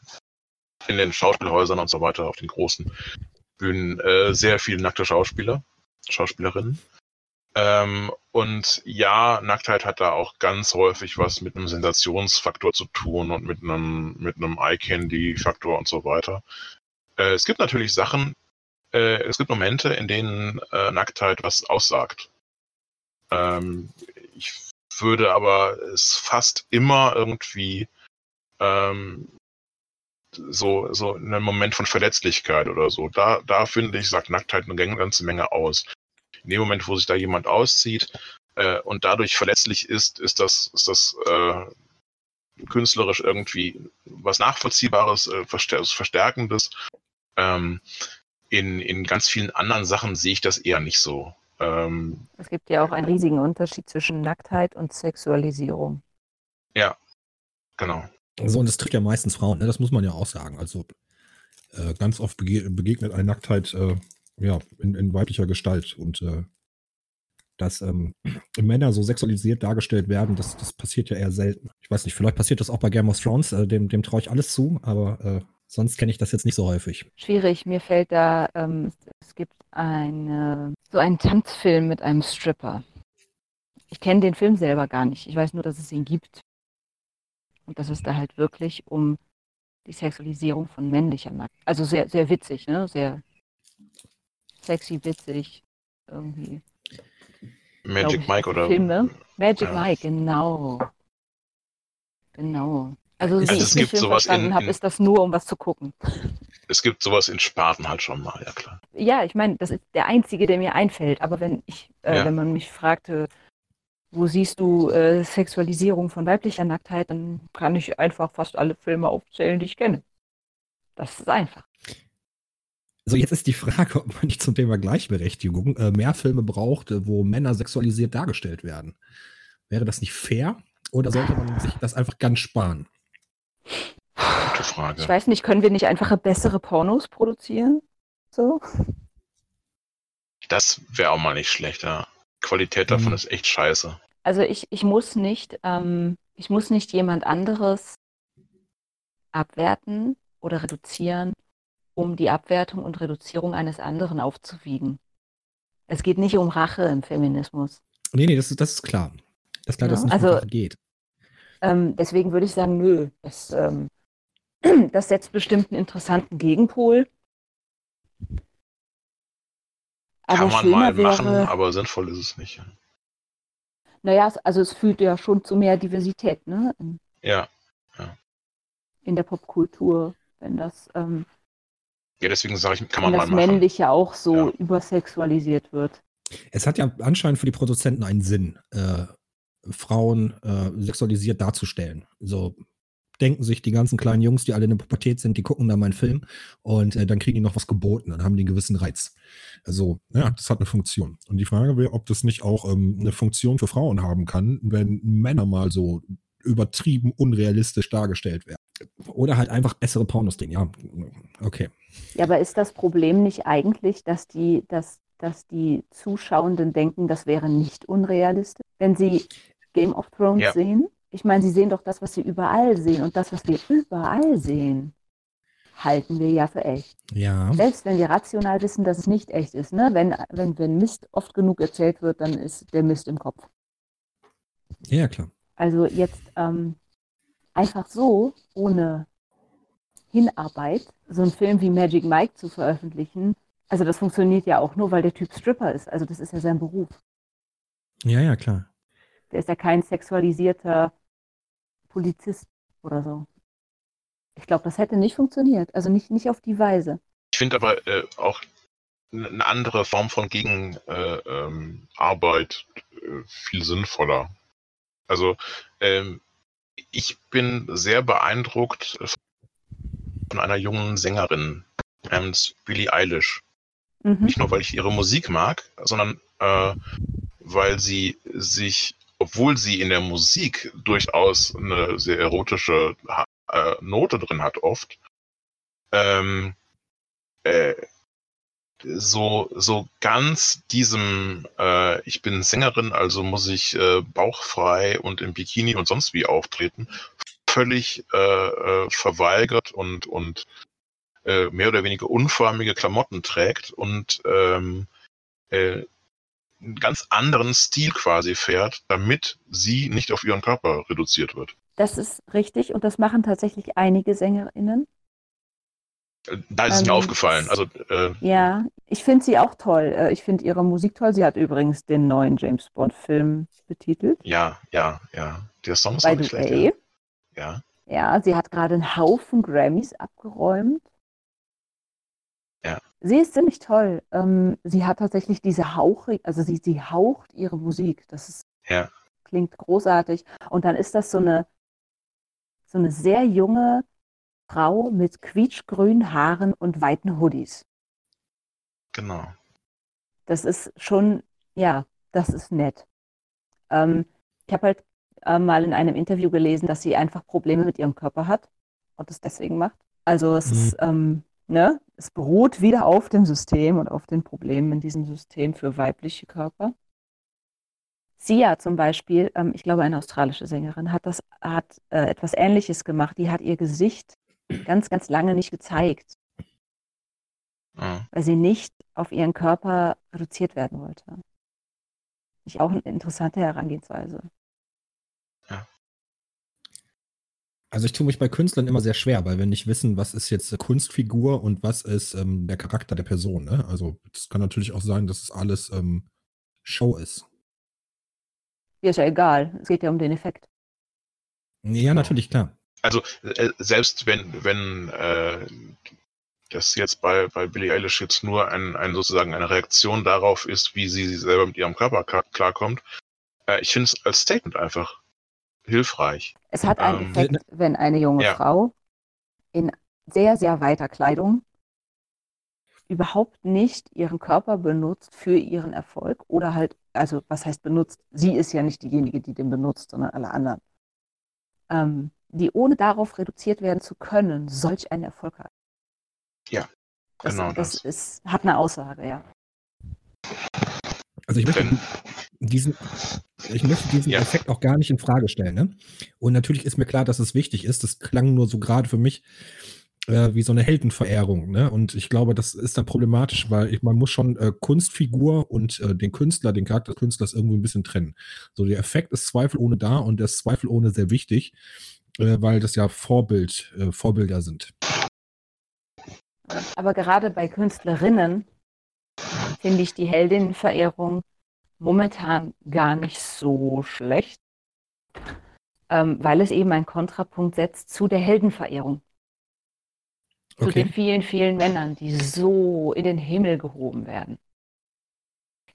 in den Schauspielhäusern und so weiter, auf den großen Bühnen äh, sehr viele nackte Schauspieler, Schauspielerinnen. Ähm, und ja, Nacktheit hat da auch ganz häufig was mit einem Sensationsfaktor zu tun und mit einem, mit einem Eye-Candy-Faktor und so weiter. Äh, es gibt natürlich Sachen, äh, es gibt Momente, in denen äh, Nacktheit was aussagt. Ähm, ich würde aber es fast immer irgendwie ähm, so, so in einem Moment von Verletzlichkeit oder so. Da, da finde ich, sagt Nacktheit eine ganze Menge aus. In dem Moment, wo sich da jemand auszieht äh, und dadurch verletzlich ist, ist das, ist das äh, künstlerisch irgendwie was Nachvollziehbares, äh, Verstär Verstärkendes. Ähm, in, in ganz vielen anderen Sachen sehe ich das eher nicht so. Ähm, Es gibt ja auch einen riesigen Unterschied zwischen Nacktheit und Sexualisierung. genau. So, und das trifft ja meistens Frauen, ne? das muss man ja auch sagen. Also äh, ganz oft bege begegnet eine Nacktheit äh, ja, in, in weiblicher Gestalt. Und äh, dass ähm, Männer so sexualisiert dargestellt werden, das, das passiert ja eher selten. Ich weiß nicht, vielleicht passiert das auch bei Game of Thrones, äh, dem, dem traue ich alles zu, aber äh, sonst kenne ich das jetzt nicht so häufig. Schwierig, mir fällt da, ähm, es gibt eine, so einen Tanzfilm mit einem Stripper. Ich kenne den Film selber gar nicht. Ich weiß nur, dass es ihn gibt. Und dass es da halt wirklich um die Sexualisierung von männlicher Nackt. Also sehr, sehr witzig, ne? Sehr sexy, witzig. Irgendwie. Magic ich, Mike oder. Filme. Magic Ja. Mike, genau. Genau. Also, so Also wie es ich den gibt Film sowas verstanden habe, ist das nur, um was zu gucken. Es gibt sowas in Sparten halt schon mal, ja klar. Ja, ich meine, das ist der einzige, der mir einfällt. Aber wenn ich, äh, Ja. wenn man mich fragte, wo siehst du äh, Sexualisierung von weiblicher Nacktheit, dann kann ich einfach fast alle Filme aufzählen, die ich kenne. Das ist einfach. Also jetzt ist die Frage, ob man nicht zum Thema Gleichberechtigung äh, mehr Filme braucht, äh, wo Männer sexualisiert dargestellt werden. Wäre das nicht fair? Oder sollte man sich das einfach ganz sparen? gute Frage. Ich weiß nicht, können wir nicht einfach bessere Pornos produzieren? So? Das wäre auch mal nicht schlecht, ja. Qualität davon Mhm. ist echt scheiße. Also ich, ich muss nicht, ähm, ich muss nicht jemand anderes abwerten oder reduzieren, um die Abwertung und Reduzierung eines anderen aufzuwiegen. Es geht nicht um Rache im Feminismus. Nee, nee, das ist, das ist klar. Das ist klar, Ja, dass es nicht also- um Rache geht. Ähm, deswegen würde ich sagen, nö, das, ähm, das setzt bestimmt einen interessanten Gegenpol. Aber Kann man mal wäre, machen, aber sinnvoll ist es nicht. naja, es- also es führt ja schon zu mehr Diversität, ne? In, Ja. in der Popkultur, wenn das, ähm, Ja, deswegen sage ich, kann man mal das machen. Männliche auch so Ja. übersexualisiert wird. Es hat ja anscheinend für die Produzenten einen Sinn, äh, Frauen äh, sexualisiert darzustellen. So denken sich die ganzen kleinen Jungs, die alle in der Pubertät sind, die gucken dann meinen Film und äh, dann kriegen die noch was geboten, dann haben die einen gewissen Reiz. Also, ja, das hat eine Funktion. Und die Frage wäre, ob das nicht auch ähm, eine Funktion für Frauen haben kann, wenn Männer mal so übertrieben unrealistisch dargestellt werden. Oder halt einfach bessere Pornos drehen. Ja, okay. Ja, aber ist das Problem nicht eigentlich, dass die, dass, dass die Zuschauenden denken, das wäre nicht unrealistisch? Wenn sie Game of Thrones Ja. sehen, ich meine, sie sehen doch das, was sie überall sehen. Und das, was wir überall sehen, halten wir ja für echt. Ja. Selbst wenn wir rational wissen, dass es nicht echt ist. Ne? Wenn, wenn, wenn Mist oft genug erzählt wird, dann ist der Mist im Kopf. Ja, klar. Also jetzt ähm, einfach so, ohne Hinarbeit, so einen Film wie Magic Mike zu veröffentlichen, also das funktioniert ja auch nur, weil der Typ Stripper ist. Also das ist ja sein Beruf. Ja, ja, klar. Der ist ja kein sexualisierter Polizist oder so. Ich glaube, das hätte nicht funktioniert. Also nicht, nicht auf die Weise. Ich finde aber äh, auch eine andere Form von Gegenarbeit äh, ähm, äh, viel sinnvoller. Also ähm, ich bin sehr beeindruckt von einer jungen Sängerin namens Billie Eilish. Mhm. Nicht nur, weil ich ihre Musik mag, sondern äh, weil sie sich, obwohl sie in der Musik durchaus eine sehr erotische äh, Note drin hat, oft, ähm, äh, so, so ganz diesem, äh, ich bin Sängerin, also muss ich äh, bauchfrei und im Bikini und sonst wie auftreten, völlig äh, äh, verweigert und, und äh, mehr oder weniger unförmige Klamotten trägt und ähm, äh, einen ganz anderen Stil quasi fährt, damit sie nicht auf ihren Körper reduziert wird. Das ist richtig und das machen tatsächlich einige SängerInnen. Da ist es mir Ähm, aufgefallen. Also äh, Ja, ich finde sie auch toll. Äh, Ich finde ihre Musik toll. Sie hat übrigens den neuen James Bond-Film betitelt. ja, ja, ja. Der Song ist By auch nicht schlecht. way. Ja. Ja, sie hat gerade einen Haufen Grammys abgeräumt. Sie ist ziemlich toll. Ähm, sie hat tatsächlich diese Hauche, also sie, sie haucht ihre Musik. Das ist, Ja. klingt großartig. Und dann ist das so eine, so eine sehr junge Frau mit quietschgrünen Haaren und weiten Hoodies. Genau. Das ist schon, ja, das ist nett. Ähm, ich habe halt äh, mal in einem Interview gelesen, dass sie einfach Probleme mit ihrem Körper hat und es deswegen macht. Also es Mhm. ist, ähm, ne, es beruht wieder auf dem System und auf den Problemen in diesem System für weibliche Körper. Sia zum Beispiel, ähm, ich glaube eine australische Sängerin, hat das, hat äh, etwas Ähnliches gemacht. Die hat ihr Gesicht ganz, ganz lange nicht gezeigt Ja. weil sie nicht auf ihren Körper reduziert werden wollte. Ich auch eine interessante Herangehensweise. Also ich tue mich bei Künstlern immer sehr schwer, weil wir nicht wissen, was ist jetzt Kunstfigur und was ist ähm, der Charakter der Person. Ne? Also es kann natürlich auch sein, dass es alles ähm, Show ist. Mir ist ja egal, es geht ja um den Effekt. Ja, natürlich, klar. Also äh, selbst wenn, wenn äh, das jetzt bei, bei Billie Eilish jetzt nur ein, ein sozusagen eine Reaktion darauf ist, wie sie selber mit ihrem Körper klar, klarkommt, äh, ich finde es als Statement einfach hilfreich. Es hat einen Ähm, Effekt, wenn eine junge ja. Frau in sehr, sehr weiter Kleidung überhaupt nicht ihren Körper benutzt für ihren Erfolg oder halt, also was heißt benutzt? Sie ist ja nicht diejenige, die den benutzt, sondern alle anderen. Ähm, die ohne darauf reduziert werden zu können, solch einen Erfolg hat. Ja, Das, genau das das. ist, hat eine Aussage, ja. Also ich möchte diesen, ich möchte diesen Ja. Effekt auch gar nicht in Frage stellen. Ne? Und natürlich ist mir klar, dass es wichtig ist. Das klang nur so gerade für mich äh, wie so eine Heldenverehrung. Ne? Und ich glaube, das ist dann problematisch, weil ich, man muss schon äh, Kunstfigur und äh, den Künstler, den Charakter des Künstlers irgendwie ein bisschen trennen. So, der Effekt ist zweifelohne da und der ist zweifelohne sehr wichtig, äh, weil das ja Vorbild, äh, Vorbilder sind. Aber gerade bei Künstlerinnen finde ich die Heldinnenverehrung momentan gar nicht so schlecht, ähm, weil es eben einen Kontrapunkt setzt zu der Heldenverehrung. Zu Okay. den vielen, vielen Männern, die so in den Himmel gehoben werden.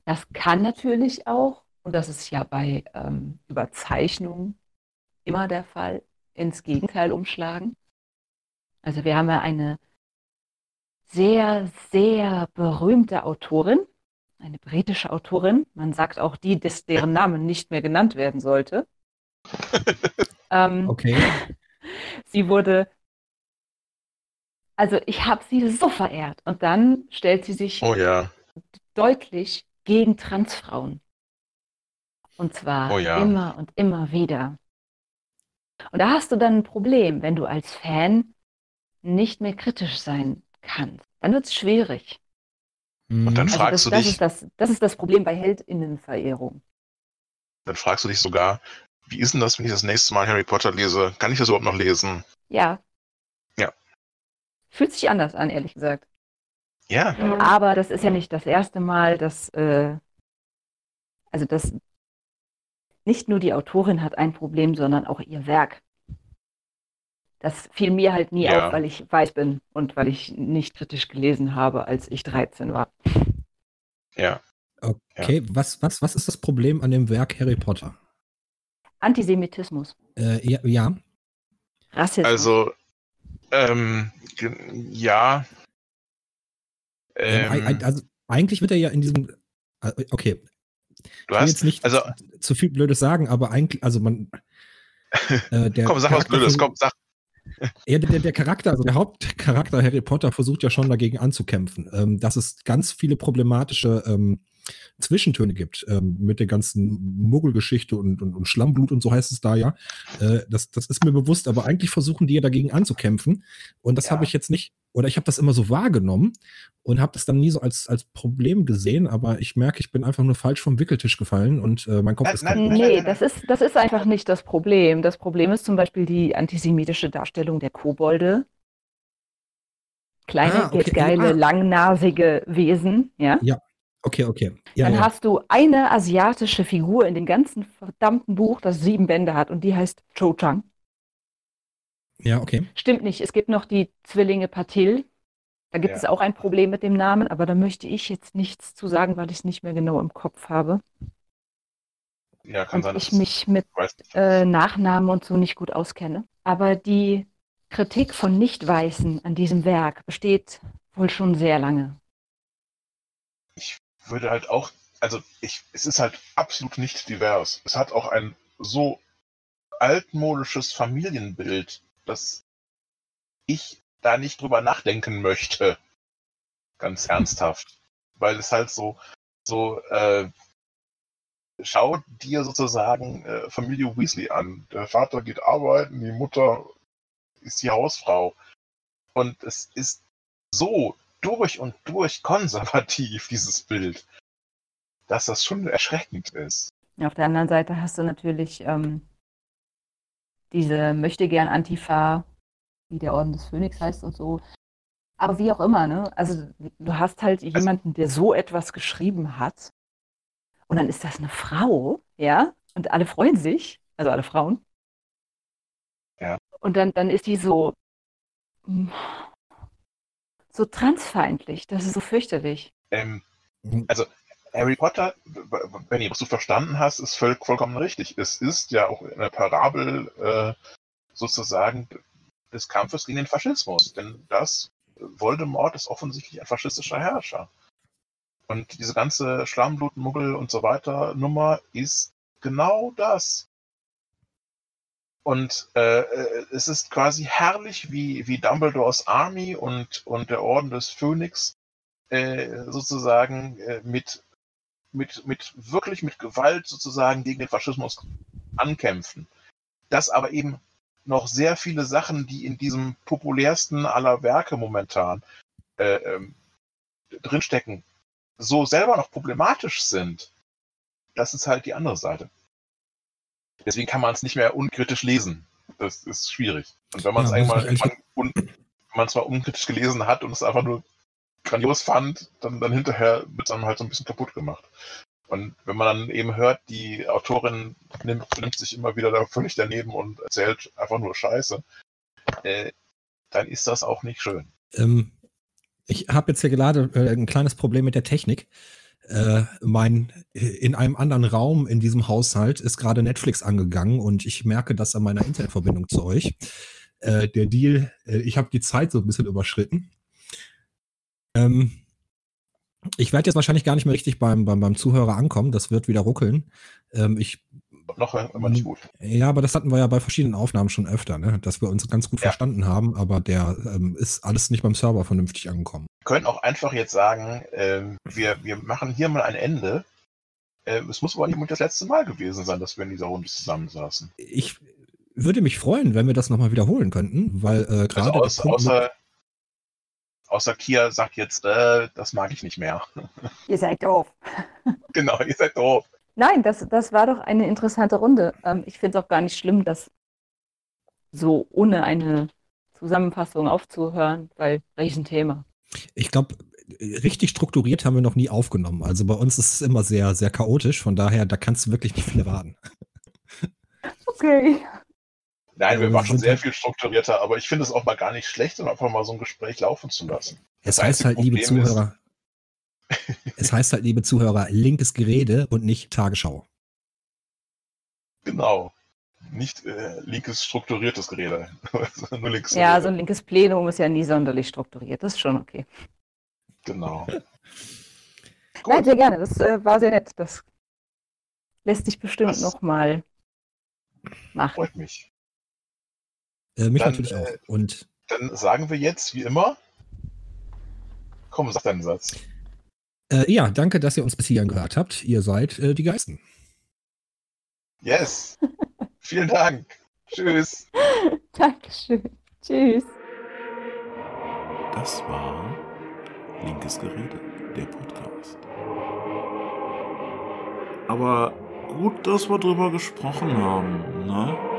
Das kann natürlich auch, und das ist ja bei ähm, Überzeichnungen immer der Fall, ins Gegenteil umschlagen. Also wir haben ja eine sehr, sehr berühmte Autorin, eine britische Autorin. Man sagt auch die, des, deren Name nicht mehr genannt werden sollte. ähm, Okay. Sie wurde, also ich habe sie so verehrt. Und dann stellt sie sich Oh ja. deutlich gegen Transfrauen. Und zwar Oh ja. immer und immer wieder. Und da hast du dann ein Problem, wenn du als Fan nicht mehr kritisch sein kannst. Dann wird es schwierig. Und dann Also fragst das, du das, dich- ist das, das ist das Problem bei Heldinnenverehrung. Dann fragst du dich sogar, wie ist denn das, wenn ich das nächste Mal Harry Potter lese? Kann ich das überhaupt noch lesen? Ja. Ja. Fühlt sich anders an, ehrlich gesagt. Ja. Aber das ist ja nicht das erste Mal, dass, äh, also das, nicht nur die Autorin hat ein Problem, sondern auch ihr Werk. Das fiel mir halt nie Ja. auf, weil ich weiß bin und weil ich nicht kritisch gelesen habe, als ich 13 war. Ja. Okay, was, was, was ist das Problem an dem Werk Harry Potter? Antisemitismus, Äh, ja, ja, Rassismus. Also, ähm, ja. Ähm, Ähm, also eigentlich wird er ja in diesem. äh, Okay, du ich will hast, jetzt nicht also, zu, viel Blödes sagen, aber eigentlich, also man. Äh, der komm, sag was Charakter Blödes, versucht- komm, sag. Ja, der, der Charakter, also der Hauptcharakter Harry Potter versucht ja schon dagegen anzukämpfen, ähm, dass es ganz viele problematische ähm, Zwischentöne gibt ähm, mit der ganzen Muggelgeschichte und, und, und Schlammblut und so heißt es da ja. Äh, das, das ist mir bewusst, aber eigentlich versuchen die ja dagegen anzukämpfen und das Ja. habe ich jetzt nicht, oder ich habe das immer so wahrgenommen und habe das dann nie so als, als Problem gesehen, aber ich merke, ich bin einfach nur falsch vom Wickeltisch gefallen und äh, mein Kopf Nein, ist nein, kaputt. nein. Nee, das ist, das ist einfach nicht das Problem. Das Problem ist zum Beispiel die antisemitische Darstellung der Kobolde. Kleine, Ah, okay. geile, Ah. langnasige Wesen, ja. Okay, okay. Ja, Dann ja. hast du eine asiatische Figur in dem ganzen verdammten Buch, das sieben Bände hat, und die heißt Cho Chang. ja, okay. Stimmt nicht. Es gibt noch die Zwillinge Patil. Da gibt Ja. es auch ein Problem mit dem Namen, aber da möchte ich jetzt nichts zu sagen, weil ich es nicht mehr genau im Kopf habe. Ja, kann Und sein, ich mich mit äh, Nachnamen und so nicht gut auskenne. Aber die Kritik von Nicht-Weißen an diesem Werk besteht wohl schon sehr lange. Würde halt auch, also ich, es ist halt absolut nicht divers. Es hat auch ein so altmodisches Familienbild, dass ich da nicht drüber nachdenken möchte. Ganz ernsthaft. Weil es halt so, so, äh, schau dir sozusagen äh, Familie Weasley an. Der Vater geht arbeiten, die Mutter ist die Hausfrau. Und es ist so durch und durch konservativ, dieses Bild, dass das schon erschreckend ist. Auf der anderen Seite hast du natürlich ähm, diese möchte gern Antifa, wie der Orden des Phönix heißt und so. Aber wie auch immer, ne? Also du hast halt jemanden, der so etwas geschrieben hat. Und dann ist das eine Frau, ja? Und alle freuen sich, also alle Frauen. Ja. Und dann, dann ist die so, mm, so transfeindlich. Das ist so fürchterlich. Ähm, also Harry Potter, w- w- Benny, was du verstanden hast, ist voll, vollkommen richtig. Es ist ja auch eine Parabel äh, sozusagen des Kampfes gegen den Faschismus. Denn das Voldemort ist offensichtlich ein faschistischer Herrscher. Und diese ganze Schlammblutmuggel und so weiter Nummer ist genau das. Und äh, äh, es ist quasi herrlich, wie, wie Dumbledores Army und, und der Orden des Phönix äh, sozusagen äh, mit, mit, mit wirklich mit Gewalt sozusagen gegen den Faschismus ankämpfen. Dass aber eben noch sehr viele Sachen, die in diesem populärsten aller Werke momentan äh, ähm, drinstecken, so selber noch problematisch sind, das ist halt die andere Seite. Deswegen kann man es nicht mehr unkritisch lesen. Das ist schwierig. Und wenn man es Ja, einmal man mal unkritisch gelesen hat und es einfach nur grandios fand, dann, dann hinterher wird es einem halt so ein bisschen kaputt gemacht. Und wenn man dann eben hört, die Autorin nimmt, nimmt sich immer wieder da völlig daneben und erzählt einfach nur Scheiße, äh, dann ist das auch nicht schön. Ähm, ich habe jetzt hier gerade äh, ein kleines Problem mit der Technik. Äh, mein, in einem anderen Raum in diesem Haushalt ist gerade Netflix angegangen und ich merke das an meiner Internetverbindung zu euch. Äh, der Deal, äh, ich habe die Zeit so ein bisschen überschritten. Ähm, ich werde jetzt wahrscheinlich gar nicht mehr richtig beim, beim, beim Zuhörer ankommen. Das wird wieder ruckeln. Ähm, ich, Noch immer nicht gut. ja, aber das hatten wir ja bei verschiedenen Aufnahmen schon öfter, ne? dass wir uns ganz gut Ja. verstanden haben, aber der ähm, ist alles nicht beim Server vernünftig angekommen. Wir können auch einfach jetzt sagen, ähm, wir, wir machen hier mal ein Ende. Ähm, es muss aber nicht das letzte Mal gewesen sein, dass wir in dieser Runde zusammensaßen. Ich würde mich freuen, wenn wir das nochmal wiederholen könnten, weil äh, gerade Also aus, außer, außer Kia sagt jetzt, äh, das mag ich nicht mehr. Ihr seid doof. genau, ihr seid doof. Nein, das, das war doch eine interessante Runde. Ähm, ich finde es auch gar nicht schlimm, das so ohne eine Zusammenfassung aufzuhören, weil Riesenthema. ich glaube, richtig strukturiert haben wir noch nie aufgenommen. Also bei uns ist es immer sehr, sehr chaotisch, von daher, da kannst du wirklich nicht viel erwarten. Okay. Nein, wir waren schon sind sehr halt- viel strukturierter, aber ich finde es auch mal gar nicht schlecht, um einfach mal so ein Gespräch laufen zu lassen. Es Das heißt halt, liebe Problem ist- Zuhörer, es heißt halt, liebe Zuhörer, linkes Gerede und nicht Tagesschau. Genau. Nicht äh, linkes strukturiertes Gerede. Nur linkes Ja, Gerede. so ein linkes Plenum ist ja nie sonderlich strukturiert. Das ist schon okay. Genau. Nein, sehr gerne. Das äh, war sehr nett. Das lässt sich bestimmt nochmal machen. freut mich. Äh, mich Dann, natürlich äh, auch. Und Dann sagen wir jetzt, wie immer, komm, sag deinen Satz. Äh, ja, danke, dass ihr uns bis hierhin gehört habt. Ihr seid äh, die Geisten. Yes. Vielen Dank. Tschüss. Dankeschön. Tschüss. Das war Linkes Gerede, der Podcast. Aber gut, dass wir drüber gesprochen haben, ne?